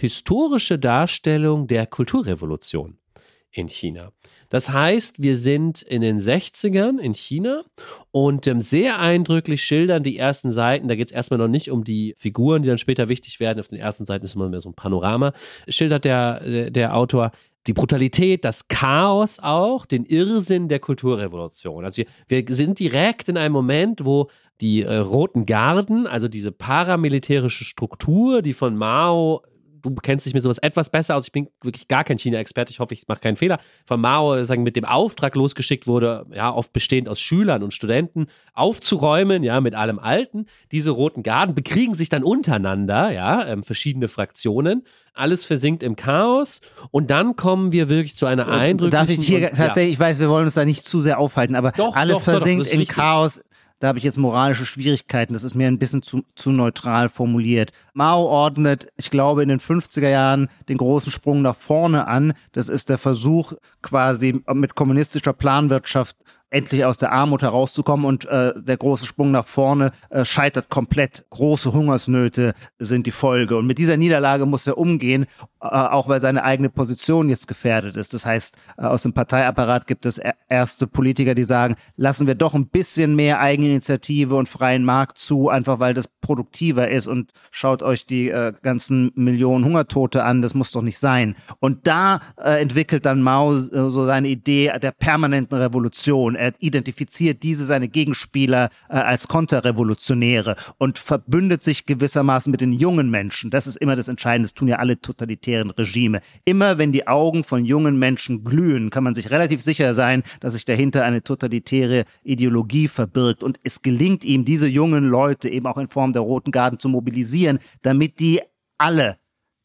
Speaker 3: historische Darstellung der Kulturrevolution in China. Das heißt, wir sind in den 60ern in China und ähm, sehr eindrücklich schildern die ersten Seiten, da geht es erstmal noch nicht um die Figuren, die dann später wichtig werden, auf den ersten Seiten ist immer mehr so ein Panorama, schildert der, der, der Autor die Brutalität, das Chaos auch, den Irrsinn der Kulturrevolution. Also wir, wir sind direkt in einem Moment, wo die äh, Roten Garden, also diese paramilitärische Struktur, die von Mao du kennst dich mit sowas etwas besser aus. Ich bin wirklich gar kein China-Experte. Ich hoffe, ich mache keinen Fehler. Von Mao sagen, mit dem Auftrag losgeschickt wurde, ja, oft bestehend aus Schülern und Studenten, aufzuräumen, ja, mit allem Alten. Diese roten Garden bekriegen sich dann untereinander, ja, ähm, verschiedene Fraktionen. Alles versinkt im Chaos und dann kommen wir wirklich zu einer eindrücklichen.
Speaker 2: Darf ich hier und, tatsächlich, ja. ich weiß, wir wollen uns da nicht zu sehr aufhalten, aber doch, alles doch, versinkt doch, im wichtig. Chaos da habe ich jetzt moralische Schwierigkeiten. Das ist mir ein bisschen zu, zu neutral formuliert. Mao ordnet, ich glaube, in den 50er Jahren den großen Sprung nach vorne an. Das ist der Versuch, quasi mit kommunistischer Planwirtschaft endlich aus der Armut herauszukommen und äh, der große Sprung nach vorne äh, scheitert komplett. Große Hungersnöte sind die Folge und mit dieser Niederlage muss er umgehen, äh, auch weil seine eigene Position jetzt gefährdet ist. Das heißt, äh, aus dem Parteiapparat gibt es erste Politiker, die sagen, lassen wir doch ein bisschen mehr Eigeninitiative und freien Markt zu, einfach weil das produktiver ist und schaut euch die äh, ganzen Millionen Hungertote an, das muss doch nicht sein. Und da äh, entwickelt dann Mao so seine Idee der permanenten Revolution er identifiziert diese seine Gegenspieler äh, als Konterrevolutionäre und verbündet sich gewissermaßen mit den jungen Menschen. Das ist immer das Entscheidende. Das tun ja alle totalitären Regime. Immer wenn die Augen von jungen Menschen glühen, kann man sich relativ sicher sein, dass sich dahinter eine totalitäre Ideologie verbirgt. Und es gelingt ihm, diese jungen Leute eben auch in Form der Roten Garden zu mobilisieren, damit die alle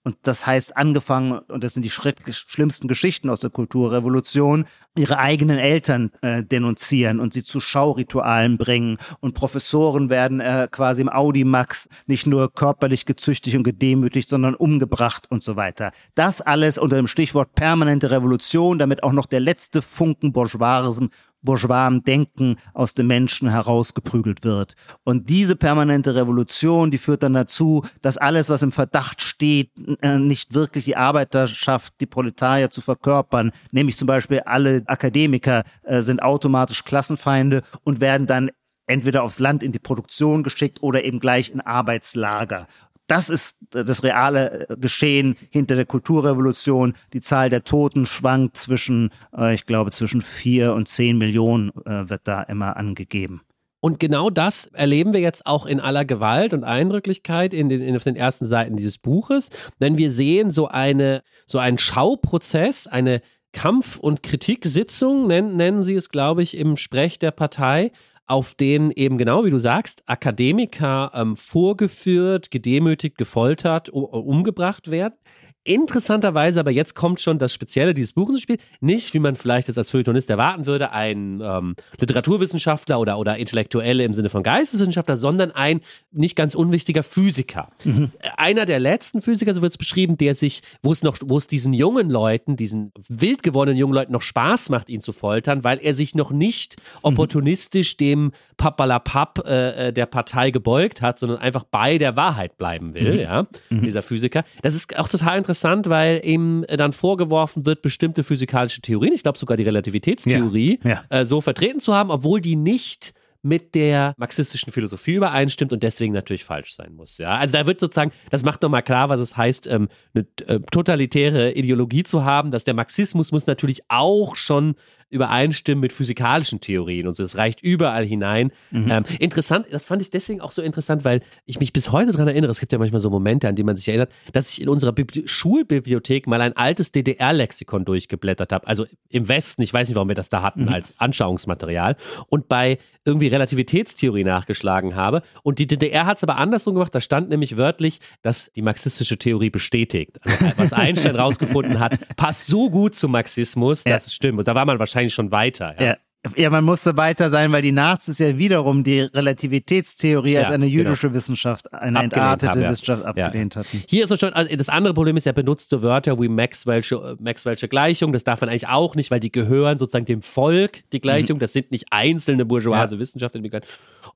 Speaker 2: und das heißt, angefangen, und das sind die schlimmsten Geschichten aus der Kulturrevolution, ihre eigenen Eltern äh, denunzieren und sie zu Schauritualen bringen. Und Professoren werden äh, quasi im Audimax nicht nur körperlich gezüchtigt und gedemütigt, sondern umgebracht und so weiter. Das alles unter dem Stichwort permanente Revolution, damit auch noch der letzte Funken Bourgeoisism bourgeoisen Denken aus dem Menschen herausgeprügelt wird. Und diese permanente Revolution, die führt dann dazu, dass alles, was im Verdacht steht, äh, nicht wirklich die Arbeiterschaft, die Proletarier zu verkörpern, nämlich zum Beispiel alle Akademiker äh, sind automatisch Klassenfeinde und werden dann entweder aufs Land in die Produktion geschickt oder eben gleich in Arbeitslager. Das ist äh, das reale äh, Geschehen hinter der Kulturrevolution. Die Zahl der Toten schwankt zwischen, äh, ich glaube, zwischen vier und zehn Millionen wird da immer angegeben.
Speaker 3: Und genau das erleben wir jetzt auch in aller Gewalt und Eindrücklichkeit in den, in, auf den ersten Seiten dieses Buches. Denn wir sehen so, eine, so einen Schauprozess, eine Kampf- und Kritiksitzung, nennen, nennen sie es, glaube ich, im Sprech der Partei, auf denen eben genau wie du sagst, Akademiker ähm, vorgeführt, gedemütigt, gefoltert, umgebracht werden. Interessanterweise, aber jetzt kommt schon das Spezielle dieses Buches ins Spiel. Nicht, wie man vielleicht jetzt als Feuilletonist erwarten würde, ein ähm, Literaturwissenschaftler oder, oder Intellektuelle im Sinne von Geisteswissenschaftler, sondern ein nicht ganz unwichtiger Physiker. Mhm. Einer der letzten Physiker, so wird es beschrieben, der sich, wo es noch, wo es diesen jungen Leuten, diesen wild gewordenen jungen Leuten noch Spaß macht, ihn zu foltern, weil er sich noch nicht mhm. opportunistisch dem Papalapap äh, äh, der Partei gebeugt hat, sondern einfach bei der Wahrheit bleiben will, mhm. ja, mhm. dieser Physiker. Das ist auch total interessant interessant, weil ihm dann vorgeworfen wird, bestimmte physikalische Theorien, ich glaube sogar die Relativitätstheorie, ja, ja. Äh, so vertreten zu haben, obwohl die nicht mit der marxistischen Philosophie übereinstimmt und deswegen natürlich falsch sein muss. Ja? Also da wird sozusagen, das macht nochmal klar, was es heißt, ähm, eine äh, totalitäre Ideologie zu haben, dass der Marxismus muss natürlich auch schon übereinstimmen mit physikalischen Theorien und so. Es reicht überall hinein. Mhm. Ähm, interessant, das fand ich deswegen auch so interessant, weil ich mich bis heute daran erinnere, es gibt ja manchmal so Momente, an die man sich erinnert, dass ich in unserer Bibli Schulbibliothek mal ein altes DDR-Lexikon durchgeblättert habe. Also im Westen, ich weiß nicht, warum wir das da hatten mhm. als Anschauungsmaterial. Und bei irgendwie Relativitätstheorie nachgeschlagen habe. Und die DDR hat es aber andersrum gemacht. Da stand nämlich wörtlich, dass die marxistische Theorie bestätigt. Also, was Einstein *laughs* rausgefunden hat, passt so gut zum Marxismus, dass ja. es stimmt. Und da war man wahrscheinlich schon weiter.
Speaker 2: Ja. ja. Ja, man musste weiter sein, weil die Nazis ja wiederum die Relativitätstheorie ja, als eine genau. jüdische genau. Wissenschaft, eine abgelehnt entartete haben, ja. Wissenschaft abgelehnt ja. hatten.
Speaker 3: Hier ist schon, also das andere Problem ist, er benutzt so Wörter wie Maxwell'sche, Maxwell'sche Gleichung. Das darf man eigentlich auch nicht, weil die gehören sozusagen dem Volk, die Gleichung. Mhm. Das sind nicht einzelne bourgeoise Wissenschaftler.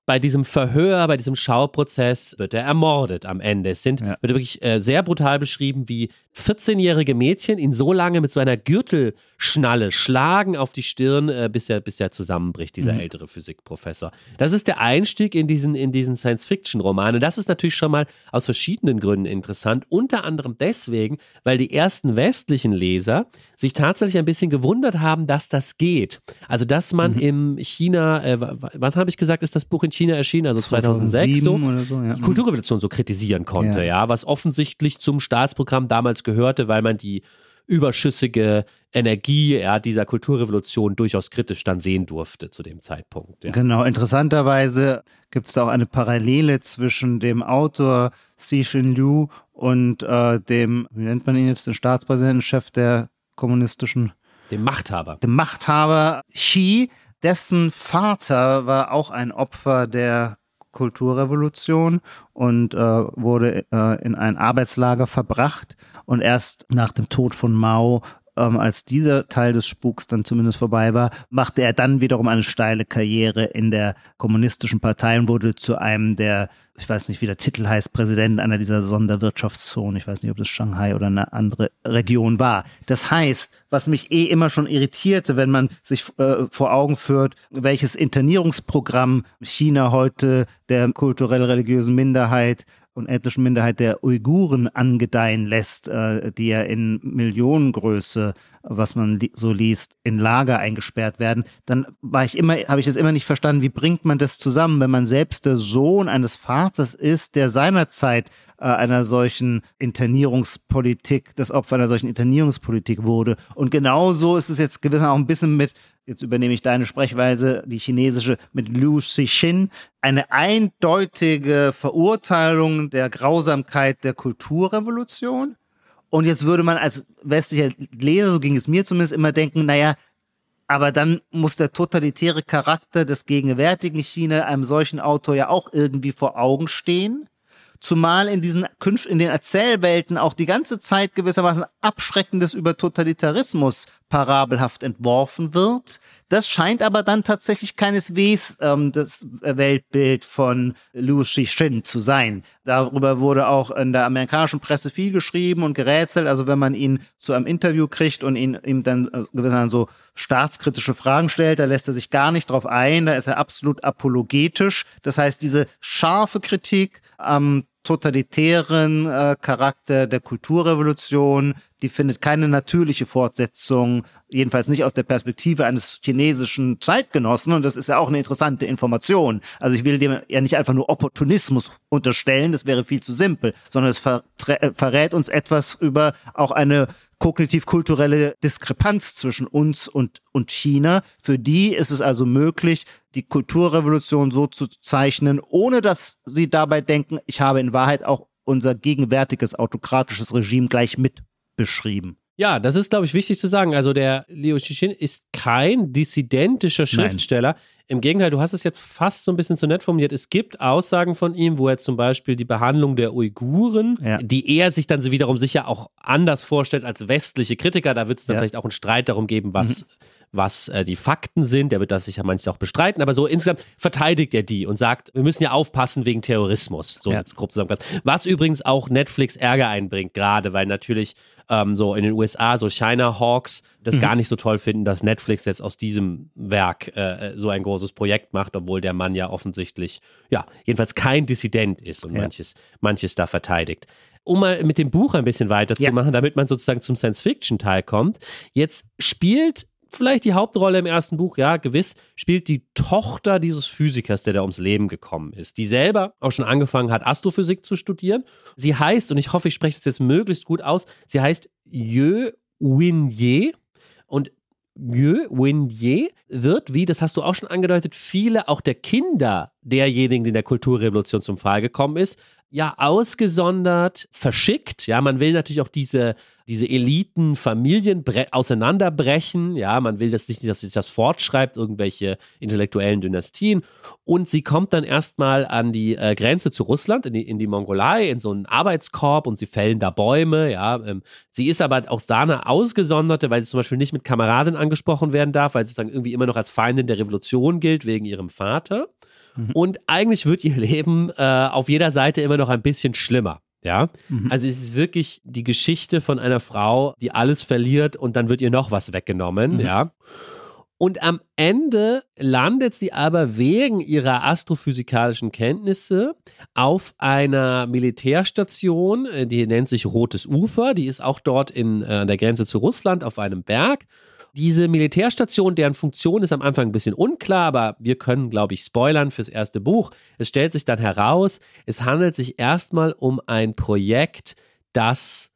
Speaker 3: Bei diesem Verhör, bei diesem Schauprozess wird er ermordet am Ende. Es sind, wird wirklich äh, sehr brutal beschrieben, wie 14-jährige Mädchen ihn so lange mit so einer Gürtelschnalle schlagen auf die Stirn, äh, bis er, bis der zusammenbricht, dieser mhm. ältere Physikprofessor. Das ist der Einstieg in diesen, in diesen Science-Fiction-Roman. Und das ist natürlich schon mal aus verschiedenen Gründen interessant. Unter anderem deswegen, weil die ersten westlichen Leser sich tatsächlich ein bisschen gewundert haben, dass das geht. Also, dass man mhm. im China, äh, wann habe ich gesagt, ist das Buch in China erschienen? Also 2006 so, so ja. die Kulturrevolution so kritisieren konnte, ja. ja, was offensichtlich zum Staatsprogramm damals gehörte, weil man die überschüssige Energie ja, dieser Kulturrevolution durchaus kritisch dann sehen durfte zu dem Zeitpunkt. Ja.
Speaker 2: Genau, interessanterweise gibt es auch eine Parallele zwischen dem Autor Xi Liu und äh, dem, wie nennt man ihn jetzt, den Staatspräsidentenchef der kommunistischen
Speaker 3: dem Machthaber.
Speaker 2: Dem Machthaber Xi, dessen Vater war auch ein Opfer der Kulturrevolution und äh, wurde äh, in ein Arbeitslager verbracht. Und erst nach dem Tod von Mao ähm, als dieser Teil des Spuks dann zumindest vorbei war, machte er dann wiederum eine steile Karriere in der kommunistischen Partei und wurde zu einem der, ich weiß nicht, wie der Titel heißt, Präsident einer dieser Sonderwirtschaftszonen. Ich weiß nicht, ob das Shanghai oder eine andere Region war. Das heißt, was mich eh immer schon irritierte, wenn man sich äh, vor Augen führt, welches Internierungsprogramm China heute der kulturell-religiösen Minderheit und ethnischen Minderheit der Uiguren angedeihen lässt, äh, die ja in Millionengröße, was man li so liest, in Lager eingesperrt werden, dann war ich immer, habe ich es immer nicht verstanden, wie bringt man das zusammen, wenn man selbst der Sohn eines Vaters ist, der seinerzeit äh, einer solchen Internierungspolitik, das Opfer einer solchen Internierungspolitik wurde. Und genauso ist es jetzt gewissermaßen auch ein bisschen mit jetzt übernehme ich deine Sprechweise, die chinesische mit Liu Xixin, eine eindeutige Verurteilung der Grausamkeit der Kulturrevolution. Und jetzt würde man als westlicher Leser, so ging es mir zumindest, immer denken, naja, aber dann muss der totalitäre Charakter des gegenwärtigen China einem solchen Autor ja auch irgendwie vor Augen stehen. Zumal in diesen Künf in den Erzählwelten auch die ganze Zeit gewissermaßen Abschreckendes über Totalitarismus parabelhaft entworfen wird. Das scheint aber dann tatsächlich keineswegs ähm, das Weltbild von Liu Xixin zu sein. Darüber wurde auch in der amerikanischen Presse viel geschrieben und gerätselt. Also wenn man ihn zu einem Interview kriegt und ihn ihm dann äh, gewissermaßen so staatskritische Fragen stellt, da lässt er sich gar nicht drauf ein. Da ist er absolut apologetisch. Das heißt, diese scharfe Kritik am totalitären äh, Charakter der Kulturrevolution, die findet keine natürliche Fortsetzung, jedenfalls nicht aus der Perspektive eines chinesischen Zeitgenossen. Und das ist ja auch eine interessante Information. Also ich will dem ja nicht einfach nur Opportunismus unterstellen, das wäre viel zu simpel, sondern es verrät uns etwas über auch eine kognitiv-kulturelle Diskrepanz zwischen uns und, und China. Für die ist es also möglich, die Kulturrevolution so zu zeichnen, ohne dass sie dabei denken, ich habe in Wahrheit auch unser gegenwärtiges autokratisches Regime gleich mit beschrieben.
Speaker 3: Ja, das ist, glaube ich, wichtig zu sagen. Also der Liu Xixin ist kein dissidentischer Schriftsteller. Nein. Im Gegenteil, du hast es jetzt fast so ein bisschen zu nett formuliert. Es gibt Aussagen von ihm, wo er zum Beispiel die Behandlung der Uiguren, ja. die er sich dann so wiederum sicher auch anders vorstellt als westliche Kritiker. Da wird es dann ja. vielleicht auch einen Streit darum geben, was, mhm was äh, die Fakten sind. Der wird das sicher manchmal auch bestreiten, aber so insgesamt verteidigt er die und sagt, wir müssen ja aufpassen wegen Terrorismus. So
Speaker 2: Ja.
Speaker 3: jetzt grob zusammengefasst. Was übrigens auch Netflix Ärger einbringt, gerade weil natürlich ähm, so in den USA so China Hawks das
Speaker 2: Mhm.
Speaker 3: gar nicht so toll finden, dass Netflix jetzt aus diesem Werk äh, so ein großes Projekt macht, obwohl der Mann ja offensichtlich, ja, jedenfalls kein Dissident ist und
Speaker 2: Ja.
Speaker 3: manches, manches da verteidigt. Um mal mit dem Buch ein bisschen weiterzumachen, damit man sozusagen zum Science-Fiction-Teil kommt. Jetzt spielt vielleicht die Hauptrolle im ersten Buch, ja, gewiss, spielt die Tochter dieses Physikers, der da ums Leben gekommen ist, die selber auch schon angefangen hat, Astrophysik zu studieren. Sie heißt, und ich hoffe, ich spreche es jetzt möglichst gut aus, sie heißt Yue Winye und Yue Winye wird, wie, das hast du auch schon angedeutet, viele auch der Kinder derjenigen, die in der Kulturrevolution zum Fall gekommen ist, ja ausgesondert verschickt. Ja, man will natürlich auch diese, diese Eliten, Familien bre- auseinanderbrechen. Ja, man will das nicht, dass sich das fortschreibt, irgendwelche intellektuellen Dynastien. Und sie kommt dann erstmal an die äh, Grenze zu Russland, in die, in die Mongolei, in so einen Arbeitskorb und sie fällen da Bäume. Ja, ähm, sie ist aber auch da eine Ausgesonderte, weil sie zum Beispiel nicht mit Kameraden angesprochen werden darf, weil sie sozusagen irgendwie immer noch als Feindin der Revolution gilt wegen ihrem Vater. Und eigentlich wird ihr *laughs* Leben äh, auf jeder Seite immer noch ein bisschen schlimmer. Ja, also es ist wirklich die Geschichte von einer Frau, die alles verliert und dann wird ihr noch was weggenommen. Ja. Und am Ende landet sie aber wegen ihrer astrophysikalischen Kenntnisse auf einer Militärstation, äh, die nennt sich Rotes Ufer. Die ist auch dort in, äh, an der Grenze zu Russland auf einem Berg. Diese Militärstation, deren Funktion ist am Anfang ein bisschen unklar, aber wir können, glaube ich, spoilern fürs erste Buch. Es stellt sich dann heraus, es handelt sich erstmal um ein Projekt, das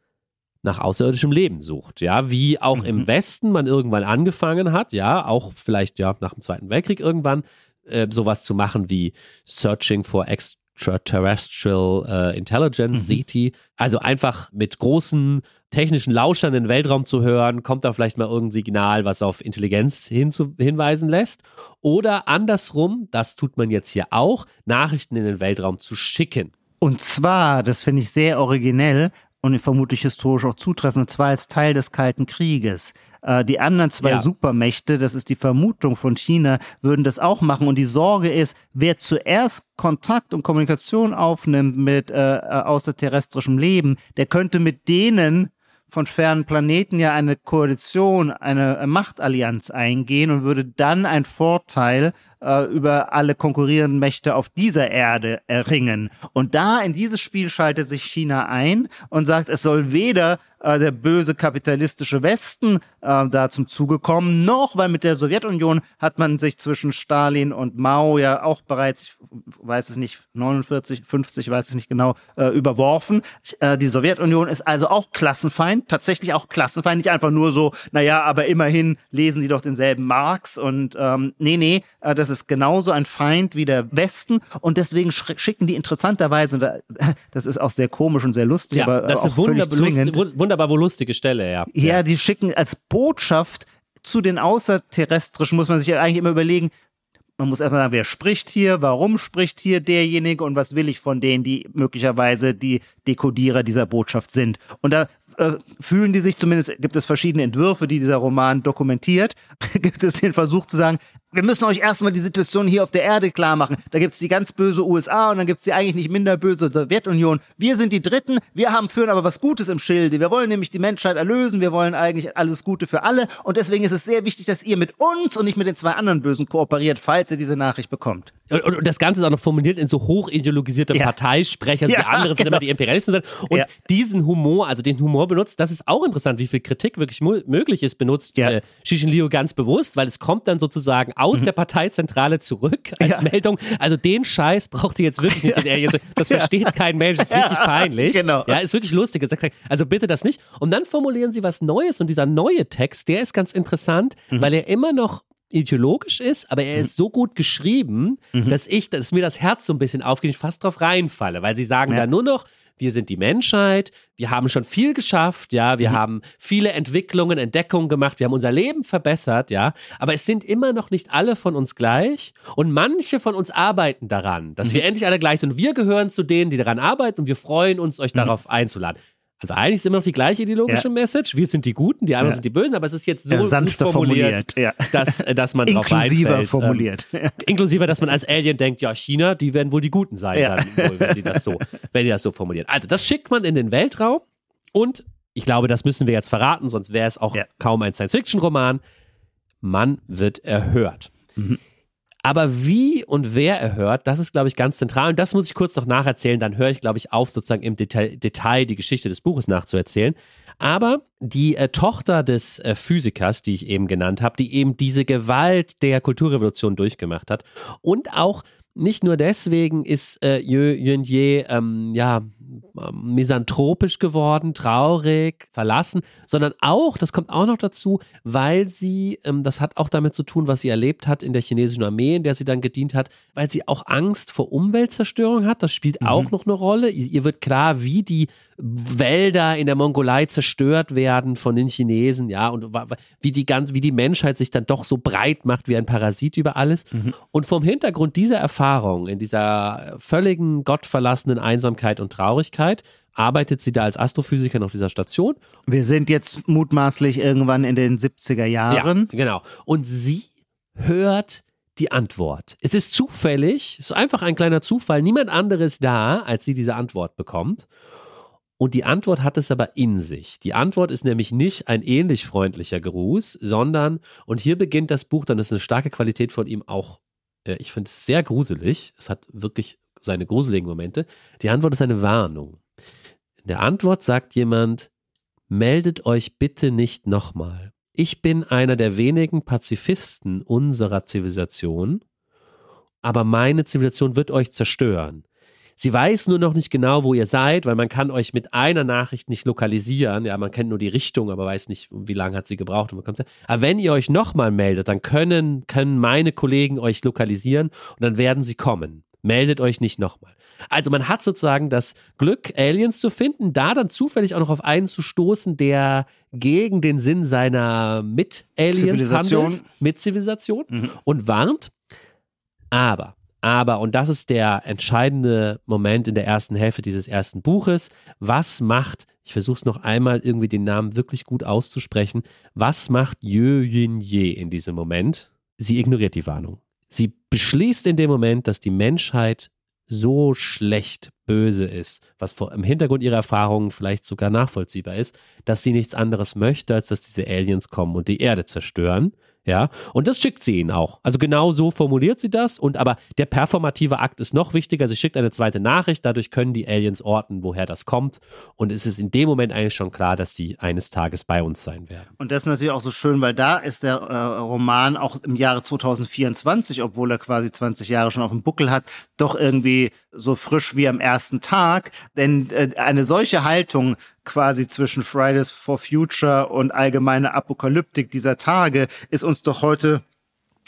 Speaker 3: nach außerirdischem Leben sucht. Ja, wie auch im Westen man irgendwann angefangen hat, ja, auch vielleicht ja nach dem Zweiten Weltkrieg irgendwann äh, sowas zu machen wie Searching for Extraterrestrial äh, Intelligence, SETI. Also einfach mit großen technischen Lauschern in den Weltraum zu hören, kommt da vielleicht mal irgendein Signal, was auf Intelligenz hinzu hinweisen lässt. Oder andersrum, das tut man jetzt hier auch, Nachrichten in den Weltraum zu schicken.
Speaker 2: Und zwar, das finde ich sehr originell und vermutlich historisch auch zutreffend, und zwar als Teil des Kalten Krieges. Äh, die anderen zwei
Speaker 3: Ja.
Speaker 2: Supermächte, das ist die Vermutung von China, würden das auch machen. Und die Sorge ist, wer zuerst Kontakt und Kommunikation aufnimmt mit äh, äh, außerterrestrischem Leben, der könnte mit denen von fernen Planeten ja eine Koalition, eine äh, Machtallianz eingehen und würde dann einen Vorteil äh, über alle konkurrierenden Mächte auf dieser Erde erringen. Und da in dieses Spiel schaltet sich China ein und sagt, es soll weder äh, der böse kapitalistische Westen äh, da zum Zuge kommen, noch, weil mit der Sowjetunion hat man sich zwischen Stalin und Mao ja auch bereits, ich weiß es nicht, 49, 50, weiß es nicht genau, äh, überworfen. Äh, die Sowjetunion ist also auch Klassenfeind, tatsächlich auch Klassenfeind, nicht einfach nur so, naja, aber immerhin lesen sie doch denselben Marx und ähm, nee, nee, äh, das ist genauso ein Feind wie der Westen und deswegen sch- schicken die interessanterweise, und da, *laughs* das ist auch sehr komisch und sehr lustig,
Speaker 3: Ja,
Speaker 2: aber
Speaker 3: das ist
Speaker 2: auch völlig
Speaker 3: wunderbar,
Speaker 2: zwingend.
Speaker 3: lustige, wunderbar wohl lustige Stelle, ja.
Speaker 2: Ja, die schicken als Botschaft zu den Außerterrestrischen, muss man sich ja eigentlich immer überlegen, man muss erstmal sagen, wer spricht hier, warum spricht hier derjenige und was will ich von denen, die möglicherweise die Dekodierer dieser Botschaft sind. Und da äh, fühlen die sich zumindest, gibt es verschiedene Entwürfe, die dieser Roman dokumentiert, *laughs* gibt es den Versuch zu sagen, wir müssen euch erstmal die Situation hier auf der Erde klar machen. Da gibt es die ganz böse USA und dann gibt es die eigentlich nicht minder böse Sowjetunion. Wir sind die Dritten, wir haben führen aber was Gutes im Schilde. Wir wollen nämlich die Menschheit erlösen, wir wollen eigentlich alles Gute für alle und deswegen ist es sehr wichtig, dass ihr mit uns und nicht mit den zwei anderen Bösen kooperiert, falls ihr diese Nachricht bekommt.
Speaker 3: Und, und, und das Ganze ist auch noch formuliert in so hochideologisiertem
Speaker 2: Ja.
Speaker 3: Parteisprech. Also die *laughs*
Speaker 2: Ja,
Speaker 3: anderen sind
Speaker 2: genau.
Speaker 3: immer die Imperialisten. Sind. Und
Speaker 2: Ja.
Speaker 3: diesen Humor, also den Humor benutzt, das ist auch interessant, wie viel Kritik wirklich möglich ist, benutzt
Speaker 2: Ja.
Speaker 3: äh, Xi Liu ganz bewusst, weil es kommt dann sozusagen aus der Parteizentrale zurück als
Speaker 2: Mhm. Ja.
Speaker 3: Meldung. Also den Scheiß braucht ihr jetzt wirklich nicht. Jetzt- Das *laughs* versteht kein Mensch, das ist richtig peinlich.
Speaker 2: genau.
Speaker 3: Ja, ist wirklich lustig. Also bitte das nicht. Und dann formulieren sie was Neues und dieser neue Text, der ist ganz interessant,
Speaker 2: Mhm.
Speaker 3: weil er immer noch ideologisch ist, aber er ist so gut geschrieben,
Speaker 2: Mhm.
Speaker 3: dass ich, dass mir das Herz so ein bisschen aufgeht, ich fast drauf reinfalle, weil sie sagen
Speaker 2: Ja.
Speaker 3: da nur noch, wir sind die Menschheit, wir haben schon viel geschafft, ja,
Speaker 2: Mhm.
Speaker 3: wir haben viele Entwicklungen, Entdeckungen gemacht, wir haben unser Leben verbessert, ja, aber es sind immer noch nicht alle von uns gleich und manche von uns arbeiten daran, dass
Speaker 2: Mhm.
Speaker 3: wir endlich alle gleich sind. Und wir gehören zu denen, die daran arbeiten und wir freuen uns, euch darauf einzuladen. Also eigentlich ist immer noch die gleiche ideologische
Speaker 2: Ja.
Speaker 3: Message. Wir sind die Guten, die anderen
Speaker 2: Ja.
Speaker 3: sind die Bösen, aber es ist jetzt so
Speaker 2: Ja,
Speaker 3: gut
Speaker 2: sanfter
Speaker 3: formuliert,
Speaker 2: formuliert, ja.
Speaker 3: dass, äh, dass man drauf
Speaker 2: Inklusiver
Speaker 3: reinfällt.
Speaker 2: formuliert.
Speaker 3: Ähm, inklusiver, dass man als Alien denkt, ja, China, die werden wohl die Guten sein, dann, wohl, wenn, die das so, wenn die das so formulieren. Also, das schickt man in den Weltraum und ich glaube, das müssen wir jetzt verraten, sonst wäre es auch kaum ein Science-Fiction-Roman. Man wird erhört. Aber wie und wer erhört, das ist, glaube ich, ganz zentral. Und das muss ich kurz noch nacherzählen. Dann höre ich, glaube ich, auf, sozusagen im Detail, Detail die Geschichte des Buches nachzuerzählen. Aber die äh, Tochter des äh, Physikers, die ich eben genannt habe, die eben diese Gewalt der Kulturrevolution durchgemacht hat und auch nicht nur deswegen ist äh, Yö Yunye ähm, ja ähm, misanthropisch geworden, traurig, verlassen, sondern auch, das kommt auch noch dazu, weil sie, ähm, das hat auch damit zu tun, was sie erlebt hat in der chinesischen Armee, in der sie dann gedient hat, weil sie auch Angst vor Umweltzerstörung hat. Das spielt auch noch eine Rolle. Ihr, ihr wird klar, wie die Wälder in der Mongolei zerstört werden von den Chinesen, ja, und wie die, ganz, wie die Menschheit sich dann doch so breit macht wie ein Parasit über alles. Und vom Hintergrund dieser Erfahrung, in dieser völligen gottverlassenen Einsamkeit und Traurigkeit, arbeitet sie da als Astrophysikerin auf dieser Station
Speaker 2: Wir sind jetzt mutmaßlich irgendwann in den 70er Jahren.
Speaker 3: ja, genau. Und sie hört die Antwort. Es ist zufällig, es ist einfach ein kleiner Zufall. Niemand anderes da, als sie diese Antwort bekommt. Und die Antwort hat es aber in sich. Die Antwort ist nämlich nicht ein ähnlich freundlicher Gruß, sondern, und hier beginnt das Buch, dann ist eine starke Qualität von ihm auch, äh, ich finde es sehr gruselig. Es hat wirklich seine gruseligen Momente. Die Antwort ist eine Warnung. In der Antwort sagt jemand, meldet euch bitte nicht nochmal. Ich bin einer der wenigen Pazifisten unserer Zivilisation, aber meine Zivilisation wird euch zerstören. Sie weiß nur noch nicht genau, wo ihr seid, weil man kann euch mit einer Nachricht nicht lokalisieren. Ja, man kennt nur die Richtung, aber weiß nicht, wie lange hat sie gebraucht. Und wo kommt sie. Aber wenn ihr euch nochmal meldet, dann können, können meine Kollegen euch lokalisieren und dann werden sie kommen. Meldet euch nicht nochmal. Also man hat sozusagen das Glück, Aliens zu finden, da dann zufällig auch noch auf einen zu stoßen, der gegen den Sinn seiner Mit-Aliens handelt, mit Zivilisation und warnt. Aber, aber, und das ist der entscheidende Moment in der ersten Hälfte dieses ersten Buches, was macht, ich versuche es noch einmal irgendwie den Namen wirklich gut auszusprechen, was macht Yö Yin Ye in diesem Moment? Sie ignoriert die Warnung. Sie beschließt in dem Moment, dass die Menschheit so schlecht böse ist, was vor, im Hintergrund ihrer Erfahrungen vielleicht sogar nachvollziehbar ist, dass sie nichts anderes möchte, als dass diese Aliens kommen und die Erde zerstören. Ja, und das schickt sie ihnen auch. Also genau so formuliert sie das. Und aber der performative Akt ist noch wichtiger. Sie schickt eine zweite Nachricht. Dadurch können die Aliens orten, woher das kommt. Und es ist in dem Moment eigentlich schon klar, dass sie eines Tages bei uns sein werden.
Speaker 2: Und das ist natürlich auch so schön, weil da ist der äh, Roman auch im Jahre 2024, obwohl er quasi 20 Jahre schon auf dem Buckel hat, doch irgendwie so frisch wie am ersten Tag. Denn äh, eine solche Haltung quasi zwischen Fridays for Future und allgemeine Apokalyptik dieser Tage ist uns doch heute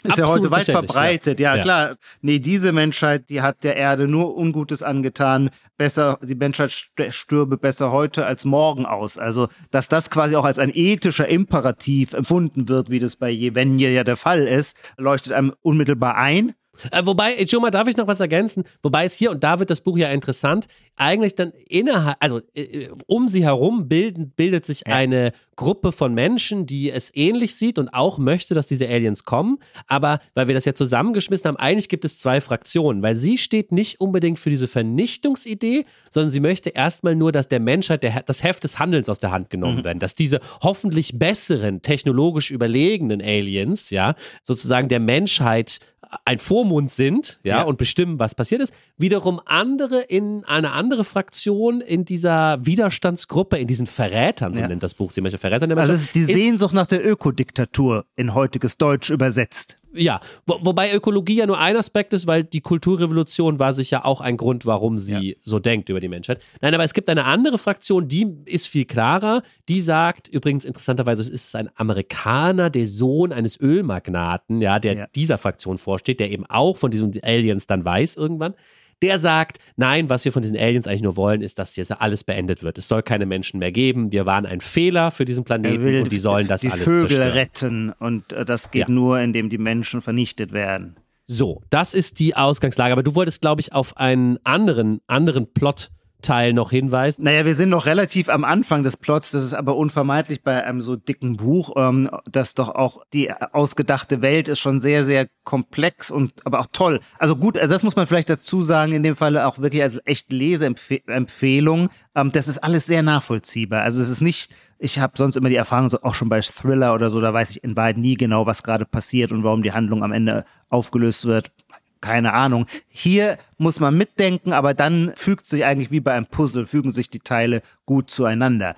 Speaker 2: ist ja
Speaker 3: Absolut
Speaker 2: heute weit verbreitet. Ja.
Speaker 3: ja.
Speaker 2: klar. Nee, diese Menschheit, die hat der Erde nur Ungutes angetan. Besser, die Menschheit st- stürbe besser heute als morgen aus. Also, dass das quasi auch als ein ethischer Imperativ empfunden wird, wie das bei Jevenje ja der Fall ist, leuchtet einem unmittelbar ein.
Speaker 3: Äh, wobei, äh, mal darf ich noch was ergänzen? Wobei es hier, und da wird das Buch ja interessant, eigentlich dann innerhalb, also äh, um sie herum bilden, bildet sich eine Gruppe von Menschen, die es ähnlich sieht und auch möchte, dass diese Aliens kommen. Aber weil wir das ja zusammengeschmissen haben, eigentlich gibt es zwei Fraktionen, weil sie steht nicht unbedingt für diese Vernichtungsidee, sondern sie möchte erstmal nur, dass der Menschheit der, das Heft des Handelns aus der Hand genommen werden, dass diese hoffentlich besseren, technologisch überlegenen Aliens, ja, sozusagen der Menschheit ein Vormund sind, ja,
Speaker 2: Ja.
Speaker 3: und bestimmen, was passiert ist. Wiederum andere in eine andere Fraktion in dieser Widerstandsgruppe, in diesen Verrätern, so
Speaker 2: Ja.
Speaker 3: nennt das Buch sie manche Verräter.
Speaker 2: Also, es ist die Sehnsucht nach der Ökodiktatur in heutiges Deutsch übersetzt.
Speaker 3: Ja, wo, wobei Ökologie ja nur ein Aspekt ist, weil die Kulturrevolution war sicher auch ein Grund, warum sie so denkt über die Menschheit. Nein, aber es gibt eine andere Fraktion, die ist viel klarer. Die sagt, übrigens interessanterweise ist es ein Amerikaner, der Sohn eines Ölmagnaten, ja, der
Speaker 2: Ja.
Speaker 3: dieser Fraktion vorsteht, der eben auch von diesen Aliens dann weiß irgendwann. Der sagt, nein, was wir von diesen Aliens eigentlich nur wollen, ist, dass jetzt alles beendet wird. Es soll keine Menschen mehr geben. Wir waren ein Fehler für diesen Planeten
Speaker 2: will
Speaker 3: und die sollen das
Speaker 2: die
Speaker 3: alles
Speaker 2: Vögel
Speaker 3: zerstören.
Speaker 2: retten und äh, das geht
Speaker 3: Ja.
Speaker 2: nur, indem die Menschen vernichtet werden.
Speaker 3: So, das ist die Ausgangslage. Aber du wolltest, glaube ich, auf einen anderen, anderen Plot Teil noch hinweist.
Speaker 2: Naja, wir sind noch relativ am Anfang des Plots. Das ist aber unvermeidlich bei einem so dicken Buch, ähm, dass doch auch die ausgedachte Welt ist schon sehr, sehr komplex und aber auch toll. Also gut, also das muss man vielleicht dazu sagen, in dem Falle auch wirklich als echt Leseempfehlung. Ähm, das ist alles sehr nachvollziehbar. Also es ist nicht ich habe sonst immer die Erfahrung, so auch schon bei Thriller oder so, da weiß ich in Wahrheit nie genau, was gerade passiert und warum die Handlung am Ende aufgelöst wird keine Ahnung. Hier muss man mitdenken, aber dann fügt sich eigentlich wie bei einem Puzzle, fügen sich die Teile gut zueinander.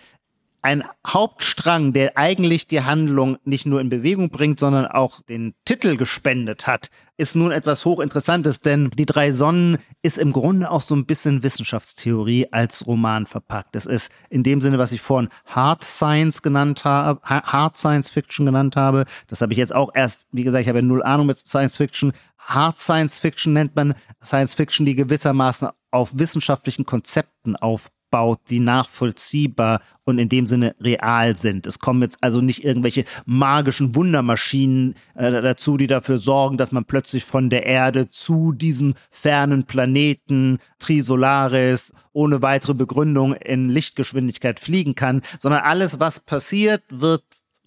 Speaker 2: Ein Hauptstrang, der eigentlich die Handlung nicht nur in Bewegung bringt, sondern auch den Titel gespendet hat, ist nun etwas hochinteressantes, denn Die drei Sonnen ist im Grunde auch so ein bisschen Wissenschaftstheorie als Roman verpackt. Es ist in dem Sinne, was ich vorhin Hard Science genannt habe, Hard Science Fiction genannt habe. Das habe ich jetzt auch erst, wie gesagt, ich habe ja null Ahnung mit Science Fiction, Hard Science Fiction nennt man Science Fiction, die gewissermaßen auf wissenschaftlichen Konzepten aufbaut, die nachvollziehbar und in dem Sinne real sind. Es kommen jetzt also nicht irgendwelche magischen Wundermaschinen äh, dazu, die dafür sorgen, dass man plötzlich von der Erde zu diesem fernen Planeten Trisolaris ohne weitere Begründung in Lichtgeschwindigkeit fliegen kann, sondern alles, was passiert, wird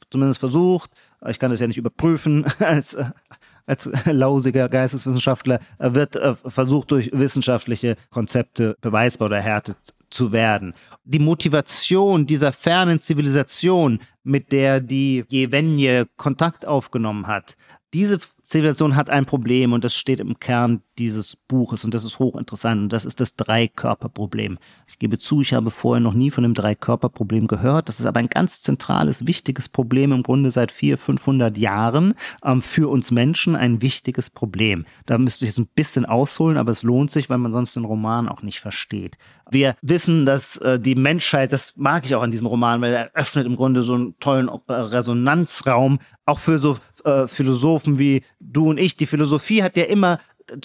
Speaker 2: zumindest versucht, ich kann das ja nicht überprüfen *laughs* als als lausiger Geisteswissenschaftler wird äh, versucht, durch wissenschaftliche Konzepte beweisbar oder erhärtet zu werden. Die Motivation dieser fernen Zivilisation, mit der die Jevenje Kontakt aufgenommen hat, diese Zivilisation hat ein Problem und das steht im Kern dieses Buches und das ist hochinteressant und das ist das Dreikörperproblem. Ich gebe zu, ich habe vorher noch nie von dem Dreikörperproblem gehört. Das ist aber ein ganz zentrales, wichtiges Problem im Grunde seit vier, 500 Jahren ähm, für uns Menschen ein wichtiges Problem. Da müsste ich es ein bisschen ausholen, aber es lohnt sich, weil man sonst den Roman auch nicht versteht. Wir wissen, dass äh, die Menschheit, das mag ich auch an diesem Roman, weil er öffnet im Grunde so einen tollen äh, Resonanzraum, auch für so äh, Philosophen wie du und ich. Die Philosophie hat ja immer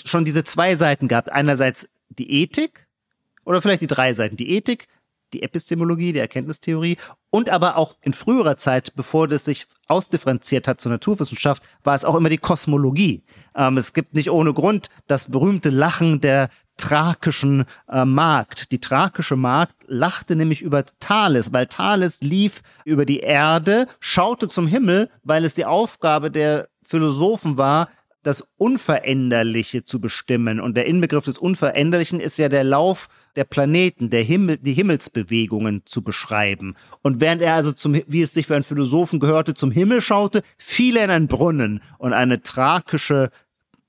Speaker 2: schon diese zwei Seiten gehabt. Einerseits die Ethik oder vielleicht die drei Seiten. Die Ethik, die Epistemologie, die Erkenntnistheorie und aber auch in früherer Zeit, bevor das sich ausdifferenziert hat zur Naturwissenschaft, war es auch immer die Kosmologie. Ähm, es gibt nicht ohne Grund das berühmte Lachen der thrakischen äh, Magd. Die thrakische Magd lachte nämlich über Thales, weil Thales lief über die Erde, schaute zum Himmel, weil es die Aufgabe der Philosophen war, das Unveränderliche zu bestimmen. Und der Inbegriff des Unveränderlichen ist ja der Lauf der Planeten, der Himmel, die Himmelsbewegungen zu beschreiben. Und während er also zum, wie es sich für einen Philosophen gehörte, zum Himmel schaute, fiel er in einen Brunnen und eine thrakische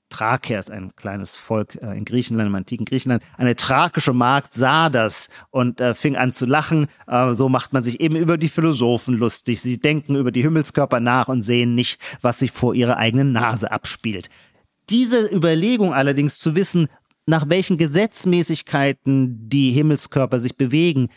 Speaker 2: Thraker ist ein kleines Volk äh, in Griechenland, im antiken Griechenland. Eine thrakische Magd sah das und äh, fing an zu lachen. Äh, so macht man sich eben über die Philosophen lustig. Sie denken über die Himmelskörper nach und sehen nicht, was sich vor ihrer eigenen Nase abspielt. Diese Überlegung allerdings zu wissen, nach welchen Gesetzmäßigkeiten die Himmelskörper sich bewegen,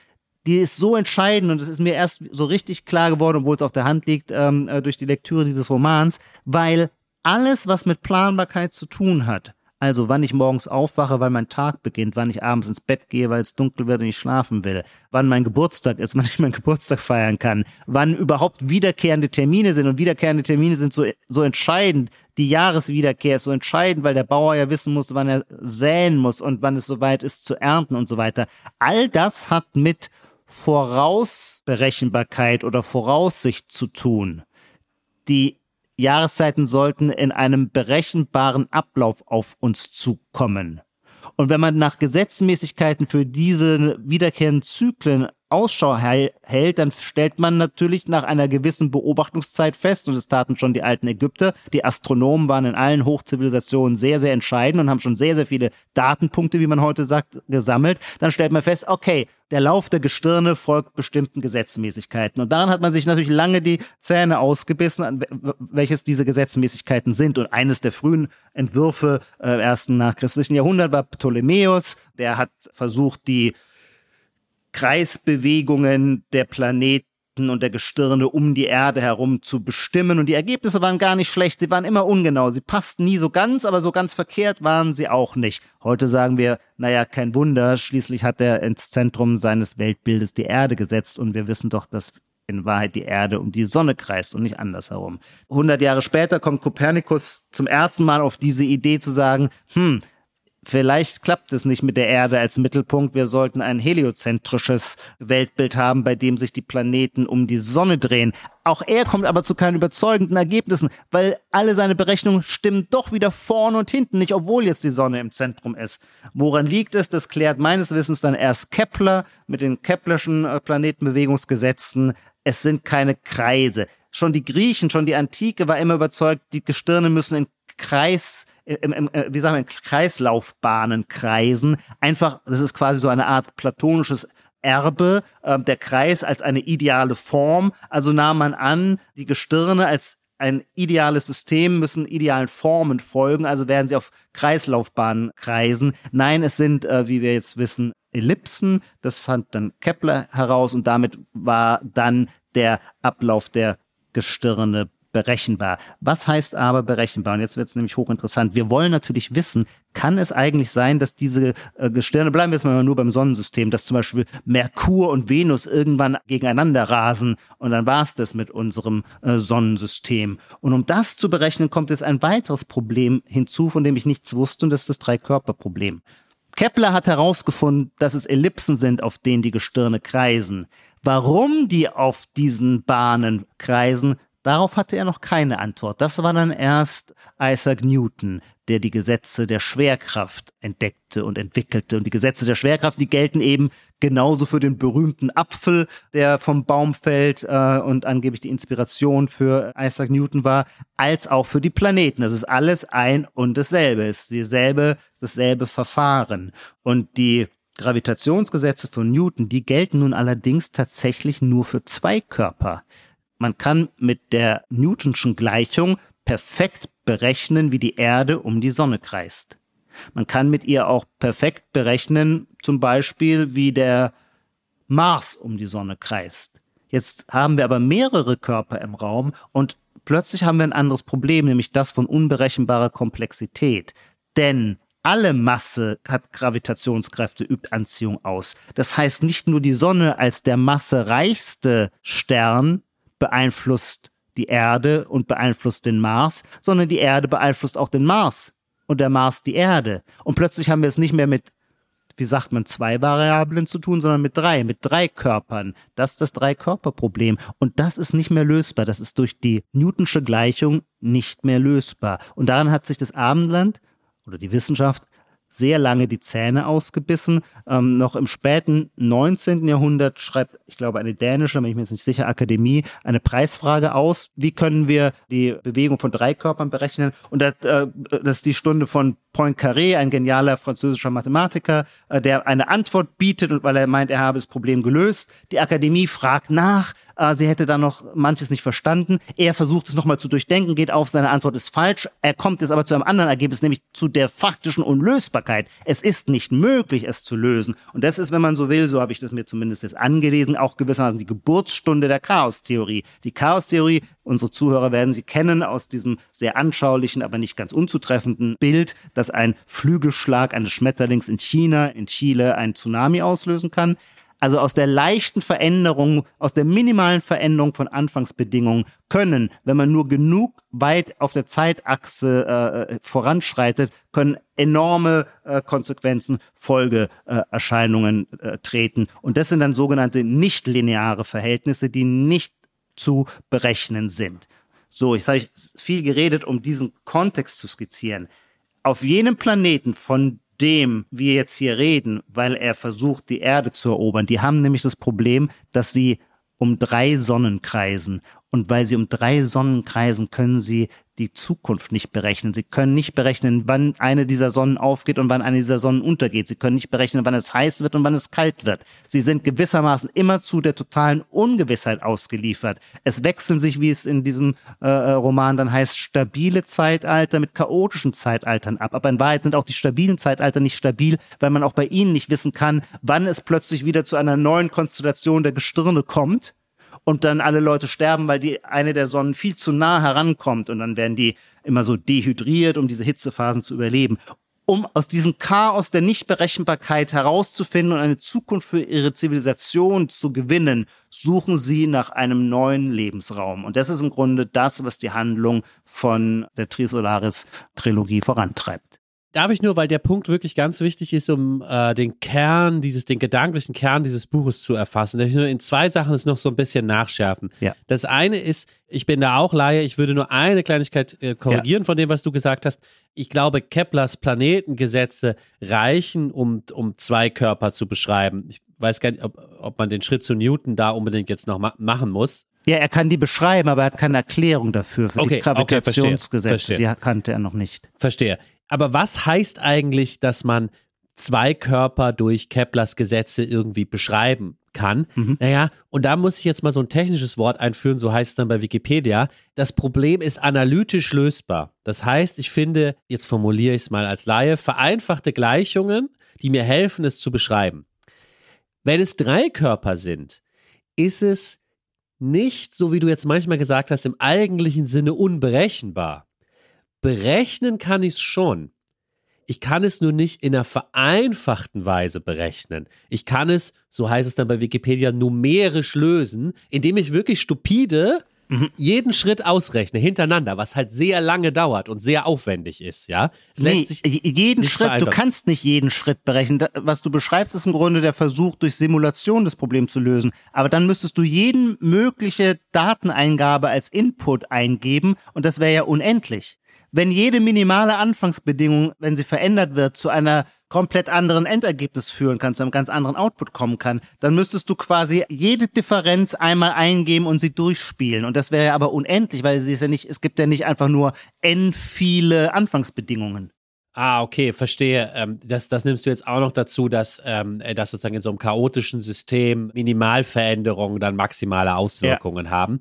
Speaker 2: die ist so entscheidend und es ist mir erst so richtig klar geworden, obwohl es auf der Hand liegt, ähm, äh, durch die Lektüre dieses Romans, weil alles, was mit Planbarkeit zu tun hat, also wann ich morgens aufwache, weil mein Tag beginnt, wann ich abends ins Bett gehe, weil es dunkel wird und ich schlafen will, wann mein Geburtstag ist, *laughs* wann ich meinen Geburtstag feiern kann, wann überhaupt wiederkehrende Termine sind und wiederkehrende Termine sind so, so entscheidend. Die Jahreswiederkehr ist so entscheidend, weil der Bauer ja wissen muss, wann er säen muss und wann es soweit ist zu ernten und so weiter. All das hat mit Vorausberechenbarkeit oder Voraussicht zu tun. Die Jahreszeiten sollten in einem berechenbaren Ablauf auf uns zukommen. Und wenn man nach Gesetzmäßigkeiten für diese wiederkehrenden Zyklen Ausschau hält, dann stellt man natürlich nach einer gewissen Beobachtungszeit fest, und das taten schon die alten Ägypter, die Astronomen waren in allen Hochzivilisationen sehr, sehr entscheidend und haben schon sehr, sehr viele Datenpunkte, wie man heute sagt, gesammelt. Dann stellt man fest, okay, der Lauf der Gestirne folgt bestimmten Gesetzmäßigkeiten. Und daran hat man sich natürlich lange die Zähne ausgebissen, welches diese Gesetzmäßigkeiten sind. Und eines der frühen Entwürfe äh, ersten nachchristlichen Jahrhundert war Ptolemäus. Der hat versucht, die Kreisbewegungen der Planeten und der Gestirne um die Erde herum zu bestimmen. Und die Ergebnisse waren gar nicht schlecht. Sie waren immer ungenau. Sie passten nie so ganz, aber so ganz verkehrt waren sie auch nicht. Heute sagen wir, naja, kein Wunder. Schließlich hat er ins Zentrum seines Weltbildes die Erde gesetzt. Und wir wissen doch, dass in Wahrheit die Erde um die Sonne kreist und nicht andersherum. 100 Jahre später kommt Kopernikus zum ersten Mal auf diese Idee zu sagen, hm, Vielleicht klappt es nicht mit der Erde als Mittelpunkt. Wir sollten ein heliozentrisches Weltbild haben, bei dem sich die Planeten um die Sonne drehen. Auch er kommt aber zu keinen überzeugenden Ergebnissen, weil alle seine Berechnungen stimmen doch wieder vorne und hinten nicht, obwohl jetzt die Sonne im Zentrum ist. Woran liegt es? Das klärt meines Wissens dann erst Kepler mit den Keplerschen äh, Planetenbewegungsgesetzen. Es sind keine Kreise. Schon die Griechen, schon die Antike war immer überzeugt, die Gestirne müssen in Kreis im, im, äh, wie sagen wir, in Kreislaufbahnen kreisen. Einfach, das ist quasi so eine Art platonisches Erbe, äh, der Kreis als eine ideale Form. Also nahm man an, die Gestirne als ein ideales System müssen idealen Formen folgen, also werden sie auf Kreislaufbahnen kreisen. Nein, es sind, äh, wie wir jetzt wissen, Ellipsen. Das fand dann Kepler heraus und damit war dann der Ablauf der Gestirne berechenbar. Was heißt aber berechenbar? Und jetzt wird es nämlich hochinteressant. Wir wollen natürlich wissen, kann es eigentlich sein, dass diese äh, Gestirne, bleiben wir jetzt mal nur beim Sonnensystem, dass zum Beispiel Merkur und Venus irgendwann gegeneinander rasen und dann war es das mit unserem äh, Sonnensystem. Und um das zu berechnen, kommt jetzt ein weiteres Problem hinzu, von dem ich nichts wusste, und das ist das Dreikörperproblem. Kepler hat herausgefunden, dass es Ellipsen sind, auf denen die Gestirne kreisen. Warum die auf diesen Bahnen kreisen, Darauf hatte er noch keine Antwort. Das war dann erst Isaac Newton, der die Gesetze der Schwerkraft entdeckte und entwickelte. Und die Gesetze der Schwerkraft, die gelten eben genauso für den berühmten Apfel, der vom Baum fällt äh, und angeblich die Inspiration für Isaac Newton war, als auch für die Planeten. Das ist alles ein und dasselbe, es ist dieselbe, dasselbe Verfahren. Und die Gravitationsgesetze von Newton, die gelten nun allerdings tatsächlich nur für zwei Körper. Man kann mit der Newtonschen Gleichung perfekt berechnen, wie die Erde um die Sonne kreist. Man kann mit ihr auch perfekt berechnen, zum Beispiel, wie der Mars um die Sonne kreist. Jetzt haben wir aber mehrere Körper im Raum und plötzlich haben wir ein anderes Problem, nämlich das von unberechenbarer Komplexität. Denn alle Masse hat Gravitationskräfte, übt Anziehung aus. Das heißt, nicht nur die Sonne als der massereichste Stern beeinflusst die Erde und beeinflusst den Mars, sondern die Erde beeinflusst auch den Mars und der Mars die Erde. Und plötzlich haben wir es nicht mehr mit, wie sagt man, zwei Variablen zu tun, sondern mit drei, mit drei Körpern. Das ist das Dreikörperproblem. Und das ist nicht mehr lösbar. Das ist durch die Newtonsche Gleichung nicht mehr lösbar. Und daran hat sich das Abendland oder die Wissenschaft sehr lange die Zähne ausgebissen. Ähm, noch im späten 19. Jahrhundert schreibt, ich glaube, eine dänische, bin ich mir jetzt nicht sicher, Akademie, eine Preisfrage aus. Wie können wir die Bewegung von drei Körpern berechnen? Und das, äh, das ist die Stunde von Poincaré, ein genialer französischer Mathematiker, äh, der eine Antwort bietet weil er meint, er habe das Problem gelöst. Die Akademie fragt nach, äh, sie hätte da noch manches nicht verstanden. Er versucht es nochmal zu durchdenken, geht auf, seine Antwort ist falsch. Er kommt jetzt aber zu einem anderen Ergebnis, nämlich zu der faktischen Unlösbarkeit. Es ist nicht möglich, es zu lösen. Und das ist, wenn man so will, so habe ich das mir zumindest jetzt angelesen, auch gewissermaßen die Geburtsstunde der Chaostheorie. Die Chaostheorie, unsere Zuhörer werden sie kennen aus diesem sehr anschaulichen, aber nicht ganz unzutreffenden Bild, dass ein Flügelschlag eines Schmetterlings in China, in Chile einen Tsunami auslösen kann. Also aus der leichten Veränderung, aus der minimalen Veränderung von Anfangsbedingungen können, wenn man nur genug weit auf der Zeitachse äh, voranschreitet, können enorme äh, Konsequenzen, Folgeerscheinungen äh, treten. Und das sind dann sogenannte nichtlineare Verhältnisse, die nicht zu berechnen sind. So, jetzt habe ich viel geredet, um diesen Kontext zu skizzieren auf jenem Planeten, von dem wir jetzt hier reden, weil er versucht, die Erde zu erobern, die haben nämlich das Problem, dass sie um drei Sonnen kreisen. Und weil sie um drei Sonnen kreisen, können sie die Zukunft nicht berechnen. Sie können nicht berechnen, wann eine dieser Sonnen aufgeht und wann eine dieser Sonnen untergeht. Sie können nicht berechnen, wann es heiß wird und wann es kalt wird. Sie sind gewissermaßen immer zu der totalen Ungewissheit ausgeliefert. Es wechseln sich, wie es in diesem äh, äh, Roman dann heißt, stabile Zeitalter mit chaotischen Zeitaltern ab. Aber in Wahrheit sind auch die stabilen Zeitalter nicht stabil, weil man auch bei ihnen nicht wissen kann, wann es plötzlich wieder zu einer neuen Konstellation der Gestirne kommt und dann alle Leute sterben, weil die eine der Sonnen viel zu nah herankommt und dann werden die immer so dehydriert, um diese Hitzephasen zu überleben. Um aus diesem Chaos der Nichtberechenbarkeit herauszufinden und eine Zukunft für ihre Zivilisation zu gewinnen, suchen sie nach einem neuen Lebensraum. Und das ist im Grunde das, was die Handlung von der Trisolaris-Trilogie vorantreibt.
Speaker 3: Darf ich nur, weil der Punkt wirklich ganz wichtig ist, um äh, den Kern dieses, den gedanklichen Kern dieses Buches zu erfassen. Darf ich nur in zwei Sachen es noch so ein bisschen nachschärfen.
Speaker 2: Ja.
Speaker 3: Das eine ist, ich bin da auch Laie, ich würde nur eine Kleinigkeit äh, korrigieren ja. von dem, was du gesagt hast. Ich glaube, Keplers Planetengesetze reichen, um, um zwei Körper zu beschreiben. Ich weiß gar nicht, ob, ob man den Schritt zu Newton da unbedingt jetzt noch ma machen muss.
Speaker 2: Ja, er kann die beschreiben, aber er hat keine Erklärung dafür. Für
Speaker 3: okay,
Speaker 2: die Gravitationsgesetze,
Speaker 3: okay,
Speaker 2: die kannte er noch nicht.
Speaker 3: Verstehe. Aber was heißt eigentlich, dass man zwei Körper durch Keplers Gesetze irgendwie beschreiben kann. Mhm. Naja, und da muss ich jetzt mal so ein technisches Wort einführen, so heißt es dann bei Wikipedia. Das Problem ist analytisch lösbar. Das heißt, ich finde, jetzt formuliere ich es mal als Laie, vereinfachte Gleichungen, die mir helfen, es zu beschreiben. Wenn es drei Körper sind, ist es nicht, so wie du jetzt manchmal gesagt hast, im eigentlichen Sinne unberechenbar. Berechnen kann ich es schon. Ich kann es nur nicht in einer vereinfachten Weise berechnen. Ich kann es, so heißt es dann bei Wikipedia, numerisch lösen, indem ich wirklich stupide mhm. jeden Schritt ausrechne, hintereinander, was halt sehr lange dauert und sehr aufwendig ist, ja.
Speaker 2: Es nee, jeden Schritt, du kannst nicht jeden Schritt berechnen. Was du beschreibst, ist im Grunde der Versuch, durch Simulation das Problem zu lösen. Aber dann müsstest du jeden mögliche Dateneingabe als Input eingeben und das wäre ja unendlich wenn jede minimale Anfangsbedingung, wenn sie verändert wird, zu einer komplett anderen Endergebnis führen kann, zu einem ganz anderen Output kommen kann, dann müsstest du quasi jede Differenz einmal eingeben und sie durchspielen. Und das wäre ja aber unendlich, weil sie ist ja nicht, es gibt ja nicht einfach nur n viele Anfangsbedingungen.
Speaker 3: Ah, okay, verstehe. Ähm, das, das nimmst du jetzt auch noch dazu, dass, ähm, äh, dass sozusagen in so einem chaotischen System Minimalveränderungen dann maximale Auswirkungen ja. haben.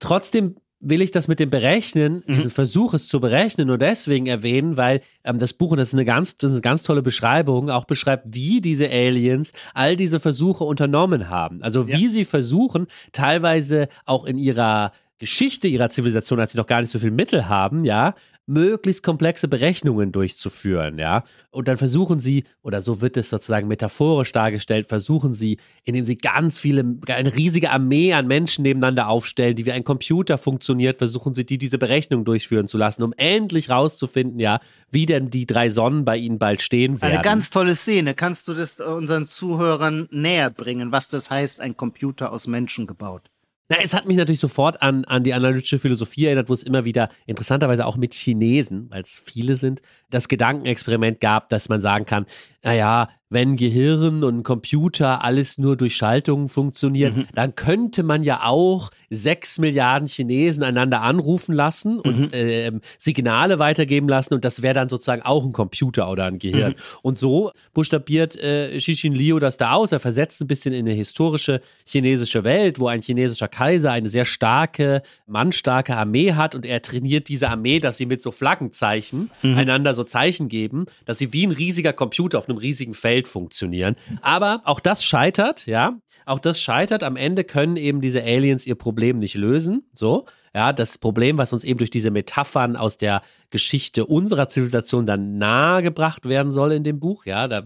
Speaker 3: Trotzdem will ich das mit dem Berechnen, mhm. diesen Versuch es zu berechnen, nur deswegen erwähnen, weil ähm, das Buch, und das ist, eine ganz, das ist eine ganz tolle Beschreibung, auch beschreibt, wie diese Aliens all diese Versuche unternommen haben. Also wie ja. sie versuchen, teilweise auch in ihrer Geschichte ihrer Zivilisation, als sie noch gar nicht so viel Mittel haben, ja, möglichst komplexe Berechnungen durchzuführen, ja. Und dann versuchen sie, oder so wird es sozusagen metaphorisch dargestellt, versuchen sie, indem sie ganz viele, eine riesige Armee an Menschen nebeneinander aufstellen, die wie ein Computer funktioniert, versuchen sie, die diese Berechnung durchführen zu lassen, um endlich rauszufinden, ja, wie denn die drei Sonnen bei ihnen bald stehen werden.
Speaker 2: Eine ganz tolle Szene. Kannst du das unseren Zuhörern näher bringen, was das heißt, ein Computer aus Menschen gebaut?
Speaker 3: Na, es hat mich natürlich sofort an, an die analytische Philosophie erinnert, wo es immer wieder interessanterweise auch mit Chinesen, weil es viele sind, das Gedankenexperiment gab, dass man sagen kann, naja, wenn Gehirn und Computer alles nur durch Schaltungen funktioniert, mhm. dann könnte man ja auch sechs Milliarden Chinesen einander anrufen lassen und mhm. äh, Signale weitergeben lassen und das wäre dann sozusagen auch ein Computer oder ein Gehirn. Mhm. Und so buchstabiert äh, Xixin Liu das da aus. Er versetzt ein bisschen in eine historische chinesische Welt, wo ein chinesischer Kaiser eine sehr starke, mannstarke Armee hat und er trainiert diese Armee, dass sie mit so Flaggenzeichen mhm. einander so Zeichen geben, dass sie wie ein riesiger Computer auf einem riesigen Feld funktionieren. Aber auch das scheitert, ja. Auch das scheitert. Am Ende können eben diese Aliens ihr Problem nicht lösen. So. Ja, das Problem, was uns eben durch diese Metaphern aus der Geschichte unserer Zivilisation dann nahegebracht werden soll in dem Buch. Ja, da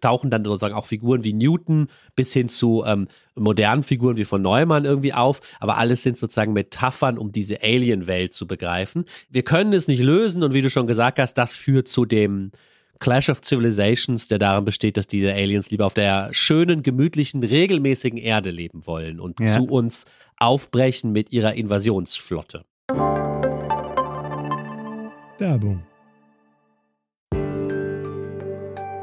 Speaker 3: tauchen dann sozusagen auch Figuren wie Newton bis hin zu ähm, modernen Figuren wie von Neumann irgendwie auf. Aber alles sind sozusagen Metaphern, um diese Alien-Welt zu begreifen. Wir können es nicht lösen und wie du schon gesagt hast, das führt zu dem Clash of Civilizations, der darin besteht, dass diese Aliens lieber auf der schönen, gemütlichen, regelmäßigen Erde leben wollen und ja. zu uns aufbrechen mit ihrer Invasionsflotte.
Speaker 4: Werbung.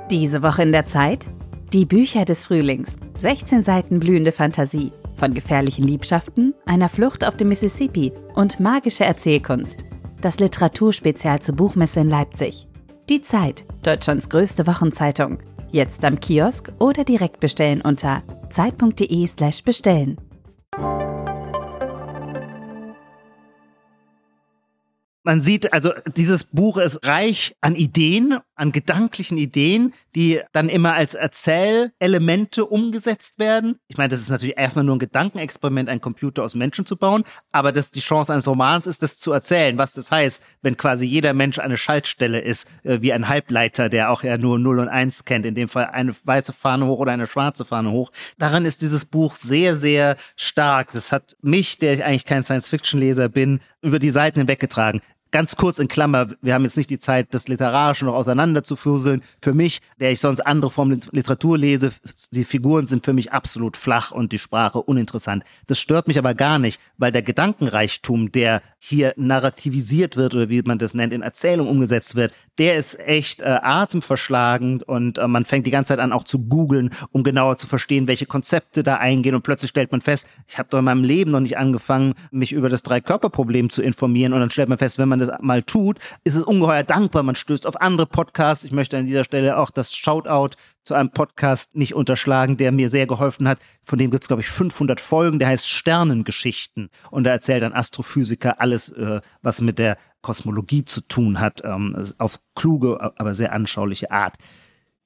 Speaker 5: Diese Woche in der Zeit? Die Bücher des Frühlings. 16 Seiten blühende Fantasie. Von gefährlichen Liebschaften, einer Flucht auf dem Mississippi und magische Erzählkunst. Das Literaturspezial zur Buchmesse in Leipzig. Die Zeit, Deutschlands größte Wochenzeitung. Jetzt am Kiosk oder direkt bestellen unter zeit.de/slash
Speaker 2: Man sieht, also dieses Buch ist reich an Ideen, an gedanklichen Ideen, die dann immer als Erzählelemente umgesetzt werden. Ich meine, das ist natürlich erstmal nur ein Gedankenexperiment, einen Computer aus Menschen zu bauen, aber das die Chance eines Romans ist, das zu erzählen, was das heißt, wenn quasi jeder Mensch eine Schaltstelle ist, äh, wie ein Halbleiter, der auch ja nur 0 und 1 kennt, in dem Fall eine weiße Fahne hoch oder eine schwarze Fahne hoch. Daran ist dieses Buch sehr, sehr stark. Das hat mich, der ich eigentlich kein Science-Fiction-Leser bin, über die Seiten hinweggetragen ganz kurz in Klammer, wir haben jetzt nicht die Zeit, das Literarische noch auseinanderzufuseln. Für mich, der ich sonst andere Formen Literatur lese, die Figuren sind für mich absolut flach und die Sprache uninteressant. Das stört mich aber gar nicht, weil der Gedankenreichtum, der hier narrativisiert wird oder wie man das nennt, in Erzählung umgesetzt wird, der ist echt äh, atemverschlagend und äh, man fängt die ganze Zeit an auch zu googeln, um genauer zu verstehen, welche Konzepte da eingehen und plötzlich stellt man fest, ich habe doch in meinem Leben noch nicht angefangen, mich über das Drei-Körper-Problem zu informieren und dann stellt man fest, wenn man das mal tut, ist es ungeheuer dankbar. Man stößt auf andere Podcasts. Ich möchte an dieser Stelle auch das Shoutout zu einem Podcast nicht unterschlagen, der mir sehr geholfen hat. Von dem gibt es, glaube ich, 500 Folgen. Der heißt Sternengeschichten. Und da erzählt ein Astrophysiker alles, äh, was mit der Kosmologie zu tun hat, ähm, auf kluge, aber sehr anschauliche Art.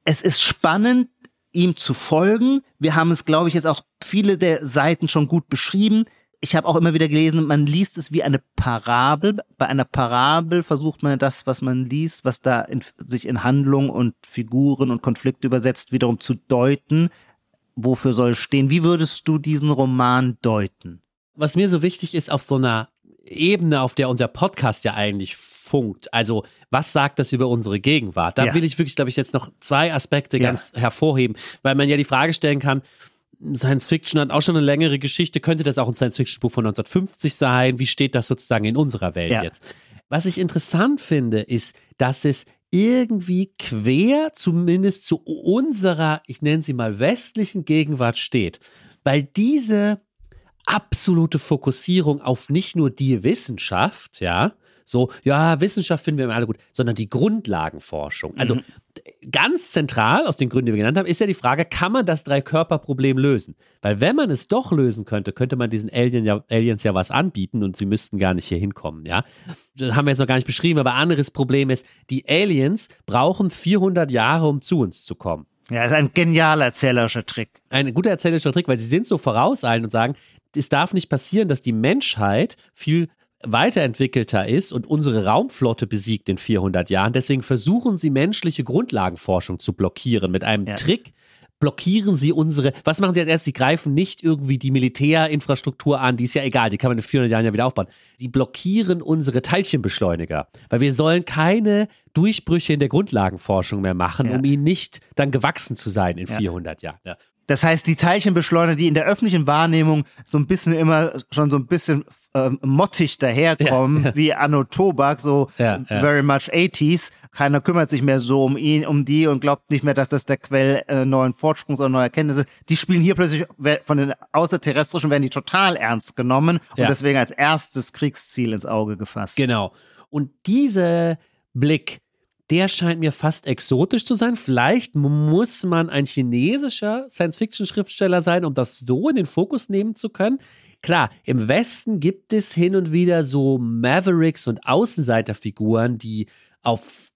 Speaker 2: Es ist spannend, ihm zu folgen. Wir haben es, glaube ich, jetzt auch viele der Seiten schon gut beschrieben ich habe auch immer wieder gelesen, man liest es wie eine Parabel. Bei einer Parabel versucht man das, was man liest, was da in, sich in Handlung und Figuren und Konflikte übersetzt, wiederum zu deuten. Wofür soll es stehen? Wie würdest du diesen Roman deuten?
Speaker 3: Was mir so wichtig ist, auf so einer Ebene, auf der unser Podcast ja eigentlich funkt. Also, was sagt das über unsere Gegenwart? Da ja. will ich wirklich, glaube ich, jetzt noch zwei Aspekte ja. ganz hervorheben, weil man ja die Frage stellen kann, Science Fiction hat auch schon eine längere Geschichte. Könnte das auch ein Science Fiction Buch von 1950 sein? Wie steht das sozusagen in unserer Welt ja. jetzt? Was ich interessant finde, ist, dass es irgendwie quer zumindest zu unserer, ich nenne sie mal westlichen Gegenwart steht. Weil diese absolute Fokussierung auf nicht nur die Wissenschaft, ja, so, ja, Wissenschaft finden wir immer alle gut, sondern die Grundlagenforschung. Also mhm. ganz zentral, aus den Gründen, die wir genannt haben, ist ja die Frage, kann man das Drei-Körper-Problem lösen? Weil wenn man es doch lösen könnte, könnte man diesen Alien ja, Aliens ja was anbieten und sie müssten gar nicht hier hinkommen, ja. Das haben wir jetzt noch gar nicht beschrieben, aber anderes Problem ist, die Aliens brauchen 400 Jahre, um zu uns zu kommen.
Speaker 2: Ja, das ist ein genialer erzählerischer Trick.
Speaker 3: Ein guter erzählerischer Trick, weil sie sind so vorauseilen und sagen, es darf nicht passieren, dass die Menschheit viel weiterentwickelter ist und unsere Raumflotte besiegt in 400 Jahren. Deswegen versuchen sie menschliche Grundlagenforschung zu blockieren mit einem ja. Trick. Blockieren sie unsere, was machen sie als erstes? Sie greifen nicht irgendwie die Militärinfrastruktur an, die ist ja egal, die kann man in 400 Jahren ja wieder aufbauen. Sie blockieren unsere Teilchenbeschleuniger, weil wir sollen keine Durchbrüche in der Grundlagenforschung mehr machen, ja. um ihnen nicht dann gewachsen zu sein in ja. 400 Jahren. Ja.
Speaker 2: Das heißt, die Teilchenbeschleuniger, die in der öffentlichen Wahrnehmung so ein bisschen immer schon so ein bisschen ähm, mottig daherkommen, ja, ja. wie Anno Tobak, so ja, very much 80s. Keiner kümmert sich mehr so um ihn, um die und glaubt nicht mehr, dass das der Quell äh, neuen Fortsprungs oder neuer Erkenntnisse ist. Die spielen hier plötzlich von den Außerterrestrischen werden die total ernst genommen und deswegen als erstes Kriegsziel ins Auge gefasst.
Speaker 3: Genau. Und dieser Blick der scheint mir fast exotisch zu sein. Vielleicht muss man ein chinesischer Science-Fiction-Schriftsteller sein, um das so in den Fokus nehmen zu können. Klar, im Westen gibt es hin und wieder so Mavericks und Außenseiterfiguren, die auf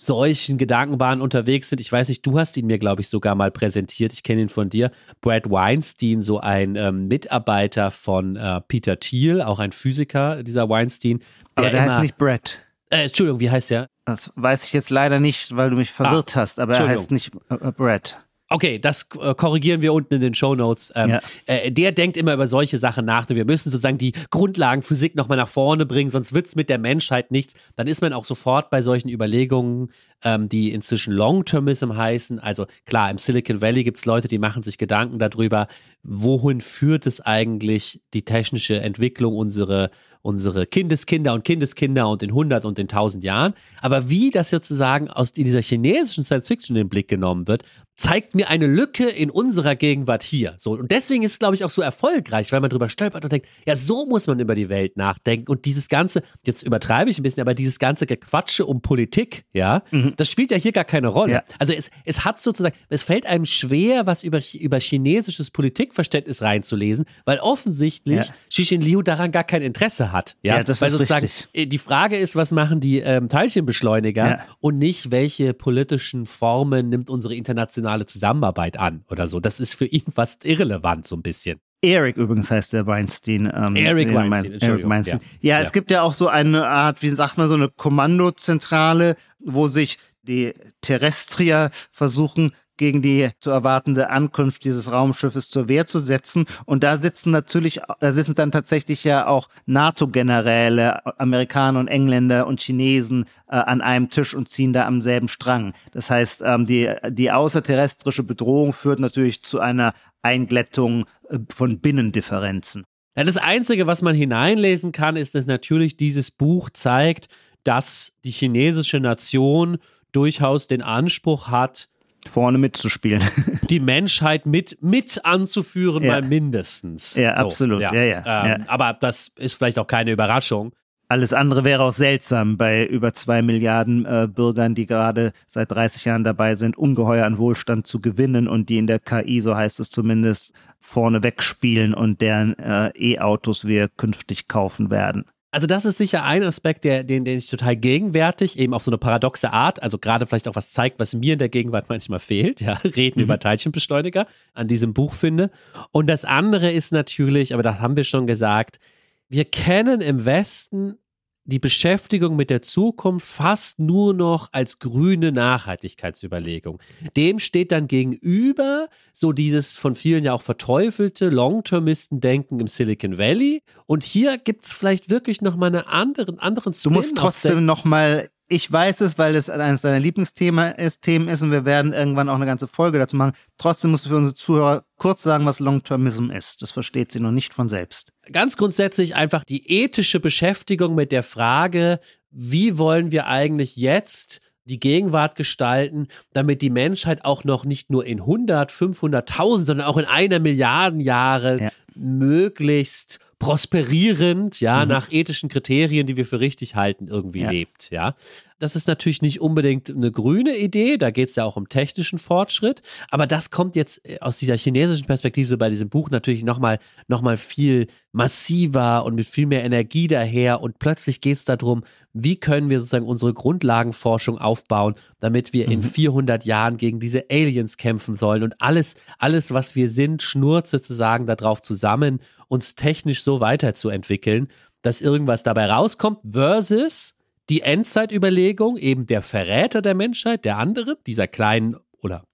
Speaker 3: solchen Gedankenbahnen unterwegs sind. Ich weiß nicht, du hast ihn mir, glaube ich, sogar mal präsentiert. Ich kenne ihn von dir. Brad Weinstein, so ein ähm, Mitarbeiter von äh, Peter Thiel, auch ein Physiker, dieser Weinstein.
Speaker 2: Der Aber der immer, heißt nicht Brad.
Speaker 3: Äh, Entschuldigung, wie heißt der?
Speaker 2: Das weiß ich jetzt leider nicht, weil du mich verwirrt ah, hast, aber er heißt nicht äh, äh, Brad.
Speaker 3: Okay, das äh, korrigieren wir unten in den Show Notes. Ähm, ja. äh, der denkt immer über solche Sachen nach. Wir müssen sozusagen die Grundlagenphysik nochmal nach vorne bringen, sonst wird es mit der Menschheit nichts. Dann ist man auch sofort bei solchen Überlegungen, ähm, die inzwischen Long-Termism heißen. Also klar, im Silicon Valley gibt es Leute, die machen sich Gedanken darüber, wohin führt es eigentlich die technische Entwicklung unserer unsere Kindeskinder und Kindeskinder und in 100 und in 1000 Jahren. Aber wie das sozusagen aus dieser chinesischen Science Fiction in den Blick genommen wird, zeigt mir eine Lücke in unserer Gegenwart hier. So, und deswegen ist es, glaube ich, auch so erfolgreich, weil man drüber stolpert und denkt, ja, so muss man über die Welt nachdenken. Und dieses ganze, jetzt übertreibe ich ein bisschen, aber dieses ganze Gequatsche um Politik, ja, mhm. das spielt ja hier gar keine Rolle. Ja. Also es, es hat sozusagen, es fällt einem schwer, was über, über chinesisches Politikverständnis reinzulesen, weil offensichtlich ja. Xi Liu daran gar kein Interesse hat. Ja, ja das weil ist sozusagen richtig. Äh, die Frage ist, was machen die ähm, Teilchenbeschleuniger und nicht, welche politischen Formen nimmt unsere internationale internationale Zusammenarbeit an oder so. Das ist für ihn *laughs* fast irrelevant, so ein bisschen.
Speaker 2: Eric übrigens heißt der Weinstein.
Speaker 3: Ähm, Eric Weinstein.
Speaker 2: Eric Weinstein. Ja. ja, es gibt ja auch so eine Art, wie sagt man, so eine Kommandozentrale, wo sich die Terrestrier versuchen, gegen die zu erwartende Ankunft dieses Raumschiffes zur Wehr zu setzen. Und da sitzen natürlich, da sitzen dann tatsächlich ja auch NATO-Generäle, Amerikaner und Engländer und Chinesen äh, an einem Tisch und ziehen da am selben Strang. Das heißt, ähm, die, die außerterrestrische Bedrohung führt natürlich zu einer Einglättung äh, von Binnendifferenzen.
Speaker 3: Ja, das Einzige, was man hineinlesen kann, ist, dass natürlich dieses Buch zeigt, dass die chinesische Nation durchaus den Anspruch hat,
Speaker 2: vorne mitzuspielen. *laughs*
Speaker 3: die Menschheit mit, mit anzuführen, ja. mal mindestens.
Speaker 2: Ja, so, absolut. Ja. Ja,
Speaker 3: ja, ähm, aber das ist vielleicht auch keine Überraschung.
Speaker 2: Alles andere wäre auch seltsam bei über zwei Milliarden äh, Bürgern, die gerade seit 30 Jahren dabei sind, ungeheuer an Wohlstand zu gewinnen und die in der KI, so heißt es zumindest, vorne wegspielen und deren äh, E-Autos wir künftig kaufen werden.
Speaker 3: Also das ist sicher ein Aspekt, der, den, den ich total gegenwärtig, eben auf so eine paradoxe Art, also gerade vielleicht auch was zeigt, was mir in der Gegenwart manchmal fehlt, ja, *laughs* reden mhm. über Teilchenbeschleuniger, an diesem Buch finde. Und das andere ist natürlich, aber das haben wir schon gesagt, wir kennen im Westen die Beschäftigung mit der Zukunft fast nur noch als grüne Nachhaltigkeitsüberlegung. Dem steht dann gegenüber so dieses von vielen ja auch verteufelte Long-Termisten-Denken im Silicon Valley. Und hier gibt es vielleicht wirklich nochmal einen anderen, anderen
Speaker 2: Spin Du musst trotzdem nochmal ich weiß es, weil es eines deiner Lieblingsthemen ist, Themen ist und wir werden irgendwann auch eine ganze Folge dazu machen. Trotzdem musst du für unsere Zuhörer kurz sagen, was Long-Termism ist. Das versteht sie noch nicht von selbst.
Speaker 3: Ganz grundsätzlich einfach die ethische Beschäftigung mit der Frage, wie wollen wir eigentlich jetzt die Gegenwart gestalten, damit die Menschheit auch noch nicht nur in 100, 500.000, sondern auch in einer Milliarden Jahre ja. möglichst prosperierend, ja, mhm. nach ethischen Kriterien, die wir für richtig halten, irgendwie ja. lebt, ja. Das ist natürlich nicht unbedingt eine grüne Idee, da geht es ja auch um technischen Fortschritt, aber das kommt jetzt äh, aus dieser chinesischen Perspektive so bei diesem Buch natürlich nochmal noch mal viel massiver und mit viel mehr Energie daher und plötzlich geht es darum, wie können wir sozusagen unsere Grundlagenforschung aufbauen, damit wir mhm. in 400 Jahren gegen diese Aliens kämpfen sollen und alles, alles, was wir sind, schnurrt sozusagen darauf zusammen, uns technisch so weiterzuentwickeln, dass irgendwas dabei rauskommt versus die Endzeitüberlegung, eben der Verräter der Menschheit, der andere, dieser kleinen oder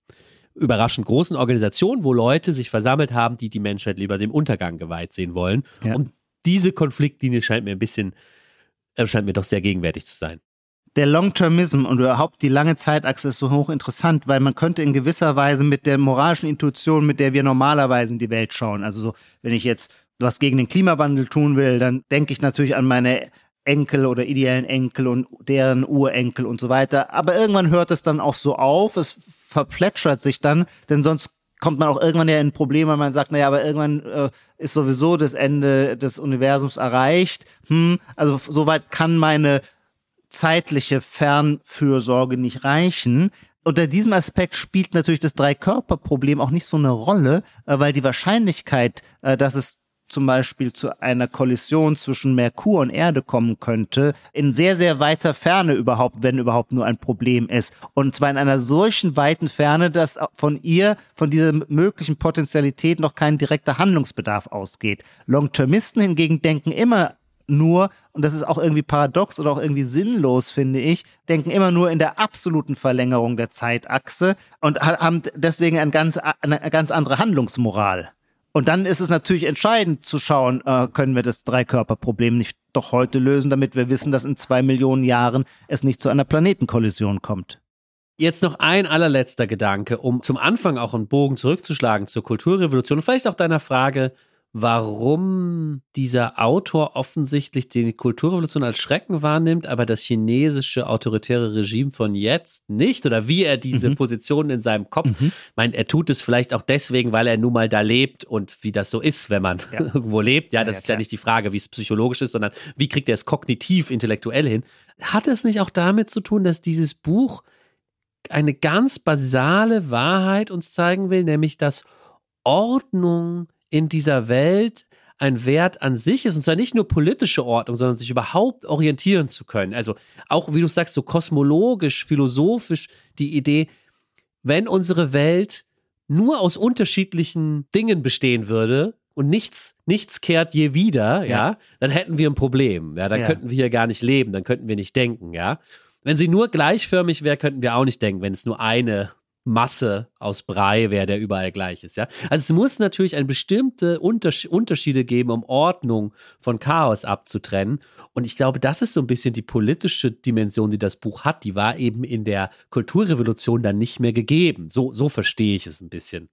Speaker 3: überraschend großen Organisation, wo Leute sich versammelt haben, die die Menschheit lieber dem Untergang geweiht sehen wollen. Ja. Und diese Konfliktlinie scheint mir ein bisschen, äh, scheint mir doch sehr gegenwärtig zu sein.
Speaker 2: Der Long-Termism und überhaupt die lange Zeitachse ist so hochinteressant, weil man könnte in gewisser Weise mit der moralischen Intuition, mit der wir normalerweise in die Welt schauen, also so, wenn ich jetzt was gegen den Klimawandel tun will, dann denke ich natürlich an meine Enkel oder ideellen Enkel und deren Urenkel und so weiter. Aber irgendwann hört es dann auch so auf, es verplätschert sich dann, denn sonst kommt man auch irgendwann ja in Probleme, man sagt, naja, aber irgendwann äh, ist sowieso das Ende des Universums erreicht. Hm, also soweit kann meine zeitliche Fernfürsorge nicht reichen. Unter diesem Aspekt spielt natürlich das Dreikörperproblem auch nicht so eine Rolle, äh, weil die Wahrscheinlichkeit, äh, dass es zum Beispiel zu einer Kollision zwischen Merkur und Erde kommen könnte, in sehr, sehr weiter Ferne überhaupt, wenn überhaupt nur ein Problem ist. Und zwar in einer solchen weiten Ferne, dass von ihr, von dieser möglichen Potenzialität noch kein direkter Handlungsbedarf ausgeht. Longtermisten hingegen denken immer nur, und das ist auch irgendwie paradox oder auch irgendwie sinnlos, finde ich, denken immer nur in der absoluten Verlängerung der Zeitachse und haben deswegen eine ganz, eine ganz andere Handlungsmoral. Und dann ist es natürlich entscheidend zu schauen, äh, können wir das Dreikörperproblem nicht doch heute lösen, damit wir wissen, dass in zwei Millionen Jahren es nicht zu einer Planetenkollision kommt.
Speaker 3: Jetzt noch ein allerletzter Gedanke, um zum Anfang auch einen Bogen zurückzuschlagen zur Kulturrevolution. Vielleicht auch deiner Frage, warum dieser Autor offensichtlich die Kulturrevolution als Schrecken wahrnimmt, aber das chinesische autoritäre Regime von jetzt nicht oder wie er diese mhm. Position in seinem Kopf, mhm. meint, er tut es vielleicht auch deswegen, weil er nun mal da lebt und wie das so ist, wenn man ja. *laughs* irgendwo lebt. Ja, das ja, ist ja nicht die Frage, wie es psychologisch ist, sondern wie kriegt er es kognitiv, intellektuell hin. Hat es nicht auch damit zu tun, dass dieses Buch eine ganz basale Wahrheit uns zeigen will, nämlich dass Ordnung in dieser Welt ein Wert an sich ist, und zwar nicht nur politische Ordnung, sondern sich überhaupt orientieren zu können. Also auch, wie du sagst, so kosmologisch, philosophisch die Idee, wenn unsere Welt nur aus unterschiedlichen Dingen bestehen würde und nichts, nichts kehrt je wieder, ja, ja dann hätten wir ein Problem. Ja, dann ja. könnten wir hier gar nicht leben, dann könnten wir nicht denken, ja. Wenn sie nur gleichförmig wäre, könnten wir auch nicht denken, wenn es nur eine Masse aus Brei wäre, der überall gleich ist. Ja? Also es muss natürlich eine bestimmte Unters Unterschiede geben, um Ordnung von Chaos abzutrennen. Und ich glaube, das ist so ein bisschen die politische Dimension, die das Buch hat. Die war eben in der Kulturrevolution dann nicht mehr gegeben. So, so verstehe ich es ein bisschen.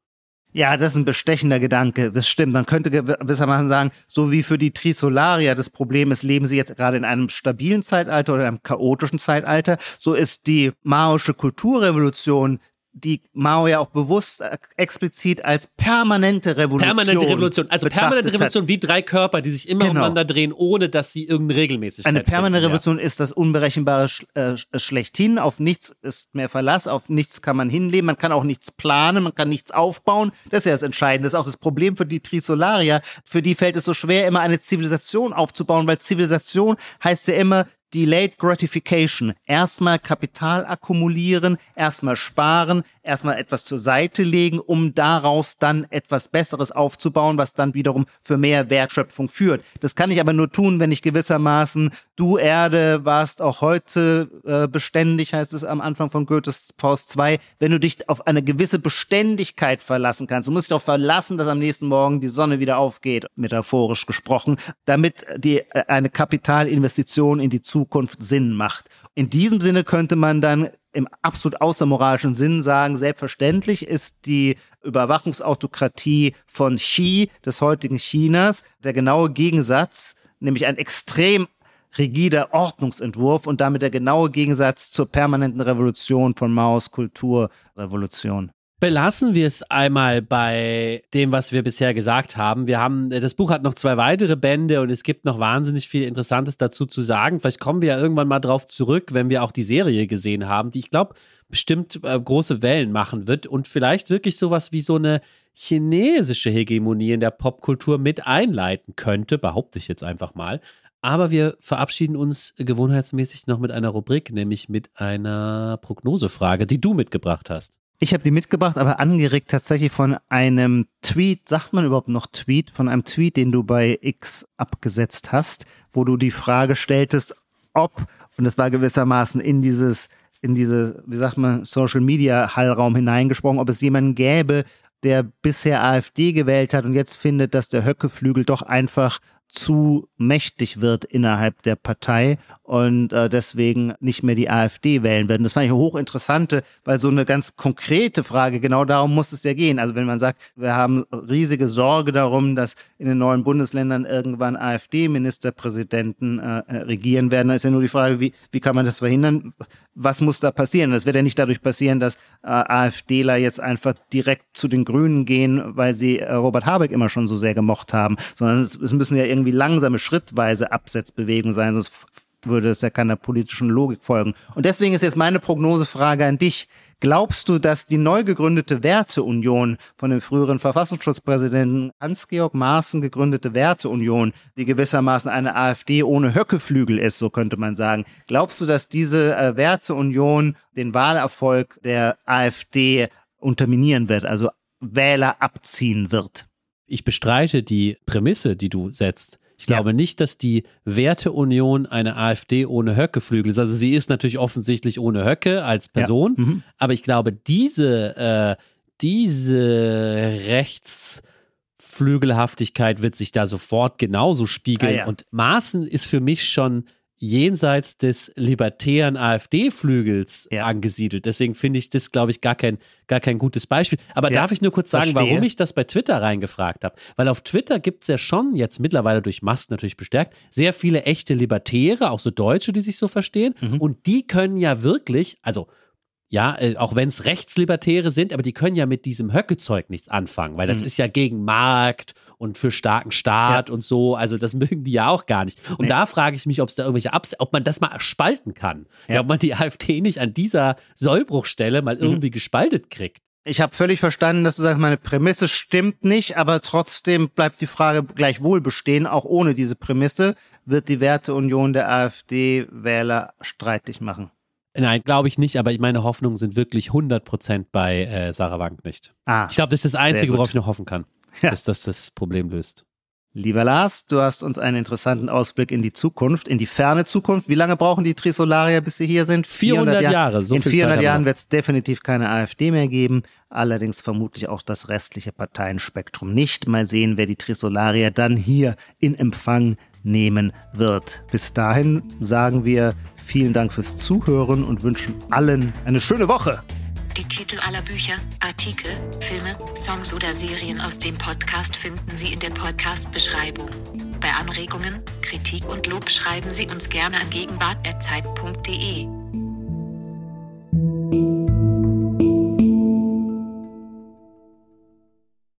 Speaker 2: Ja, das ist ein bestechender Gedanke. Das stimmt. Man könnte gewissermaßen sagen, so wie für die Trisolarier das Problem ist, leben sie jetzt gerade in einem stabilen Zeitalter oder einem chaotischen Zeitalter, so ist die maoische Kulturrevolution die Mao ja auch bewusst äh, explizit als permanente Revolution.
Speaker 3: Permanente Revolution, also permanente Revolution hat. wie drei Körper, die sich immer genau. umeinander drehen, ohne dass sie irgendeine Regelmäßigkeit
Speaker 2: Eine permanente finden, Revolution ja. ist das Unberechenbare sch äh, schlechthin. Auf nichts ist mehr Verlass, auf nichts kann man hinleben, man kann auch nichts planen, man kann nichts aufbauen. Das ist ja das Entscheidende. Das ist auch das Problem für die Trisolarier. Für die fällt es so schwer, immer eine Zivilisation aufzubauen, weil Zivilisation heißt ja immer, Delayed Gratification. Erstmal Kapital akkumulieren, erstmal sparen, erstmal etwas zur Seite legen, um daraus dann etwas Besseres aufzubauen, was dann wiederum für mehr Wertschöpfung führt. Das kann ich aber nur tun, wenn ich gewissermaßen, du Erde warst auch heute äh, beständig, heißt es am Anfang von Goethes Faust 2, wenn du dich auf eine gewisse Beständigkeit verlassen kannst. Du musst dich auch verlassen, dass am nächsten Morgen die Sonne wieder aufgeht, metaphorisch gesprochen, damit die, äh, eine Kapitalinvestition in die Zukunft Zukunft Sinn macht. In diesem Sinne könnte man dann im absolut außermoralischen Sinn sagen, selbstverständlich ist die Überwachungsautokratie von Xi, des heutigen Chinas, der genaue Gegensatz, nämlich ein extrem rigider Ordnungsentwurf und damit der genaue Gegensatz zur permanenten Revolution von Maos Kulturrevolution.
Speaker 3: Belassen wir es einmal bei dem, was wir bisher gesagt haben. Wir haben, das Buch hat noch zwei weitere Bände und es gibt noch wahnsinnig viel Interessantes dazu zu sagen. Vielleicht kommen wir ja irgendwann mal drauf zurück, wenn wir auch die Serie gesehen haben, die ich glaube bestimmt äh, große Wellen machen wird und vielleicht wirklich sowas wie so eine chinesische Hegemonie in der Popkultur mit einleiten könnte, behaupte ich jetzt einfach mal. Aber wir verabschieden uns gewohnheitsmäßig noch mit einer Rubrik, nämlich mit einer Prognosefrage, die du mitgebracht hast.
Speaker 2: Ich habe die mitgebracht, aber angeregt tatsächlich von einem Tweet, sagt man überhaupt noch Tweet, von einem Tweet, den du bei X abgesetzt hast, wo du die Frage stelltest, ob, und das war gewissermaßen in dieses, in diese, wie sagt man, Social Media Hallraum hineingesprochen, ob es jemanden gäbe, der bisher AfD gewählt hat und jetzt findet, dass der Höckeflügel doch einfach zu mächtig wird innerhalb der Partei und äh, deswegen nicht mehr die AfD wählen werden. Das fand ich hochinteressante, weil so eine ganz konkrete Frage, genau darum muss es ja gehen. Also wenn man sagt, wir haben riesige Sorge darum, dass in den neuen Bundesländern irgendwann AfD-Ministerpräsidenten äh, äh, regieren werden, dann ist ja nur die Frage, wie, wie kann man das verhindern? Was muss da passieren? Das wird ja nicht dadurch passieren, dass äh, AfDler jetzt einfach direkt zu den Grünen gehen, weil sie äh, Robert Habeck immer schon so sehr gemocht haben, sondern es, es müssen ja irgendwie langsame, schrittweise Absetzbewegungen sein, sonst würde es ja keiner politischen Logik folgen. Und deswegen ist jetzt meine Prognosefrage an dich. Glaubst du, dass die neu gegründete Werteunion von dem früheren Verfassungsschutzpräsidenten Hans-Georg Maaßen gegründete Werteunion, die gewissermaßen eine AfD ohne Höckeflügel ist, so könnte man sagen, glaubst du, dass diese äh, Werteunion den Wahlerfolg der AfD unterminieren wird, also Wähler abziehen wird?
Speaker 3: Ich bestreite die Prämisse, die du setzt. Ich glaube ja. nicht, dass die Werteunion eine AfD ohne Höcke-Flügel ist. Also sie ist natürlich offensichtlich ohne Höcke als Person, ja. mhm. aber ich glaube, diese, äh, diese Rechtsflügelhaftigkeit wird sich da sofort genauso spiegeln. Ah, ja. Und Maaßen ist für mich schon jenseits des libertären AfD-Flügels ja. angesiedelt. Deswegen finde ich das, glaube ich, gar kein, gar kein gutes Beispiel. Aber ja, darf ich nur kurz sagen, verstehe. warum ich das bei Twitter reingefragt habe? Weil auf Twitter gibt es ja schon, jetzt mittlerweile durch Mast natürlich bestärkt, sehr viele echte Libertäre, auch so Deutsche, die sich so verstehen. Mhm. Und die können ja wirklich, also ja, äh, auch wenn es Rechtslibertäre sind, aber die können ja mit diesem Höckezeug nichts anfangen, weil das mhm. ist ja gegen Markt und für starken Staat ja. und so. Also das *laughs* mögen die ja auch gar nicht. Und nee. da frage ich mich, ob es da irgendwelche Abs ob man das mal spalten kann. Ja. ja. ob man die *laughs* AfD nicht an dieser Sollbruchstelle mal mhm. irgendwie gespaltet kriegt.
Speaker 2: Ich habe völlig verstanden, dass du sagst, meine Prämisse stimmt nicht, aber trotzdem bleibt die Frage gleichwohl bestehen, auch ohne diese Prämisse wird die Werteunion der AfD-Wähler streitig machen.
Speaker 3: Nein, glaube ich nicht, aber meine Hoffnungen sind wirklich 100% bei äh, Sarah Wank nicht. Ah, ich glaube, das ist das Einzige, worauf ich noch hoffen kann, *laughs* ja. dass das das Problem löst.
Speaker 2: Lieber Lars, du hast uns einen interessanten Ausblick in die Zukunft, in die ferne Zukunft. Wie lange brauchen die Trisolarier, bis sie hier sind?
Speaker 3: 400, 400 Jahre. So
Speaker 2: in
Speaker 3: viel
Speaker 2: 400 Jahren wird es definitiv keine AfD mehr geben. Allerdings vermutlich auch das restliche Parteienspektrum nicht. Mal sehen, wer die Trisolarier dann hier in Empfang nehmen wird. Bis dahin sagen wir vielen Dank fürs Zuhören und wünschen allen eine schöne Woche.
Speaker 4: Die Titel aller Bücher, Artikel, Filme, Songs oder Serien aus dem Podcast finden Sie in der Podcast-Beschreibung. Bei Anregungen, Kritik und Lob schreiben Sie uns gerne an gegenwart.zeit.de.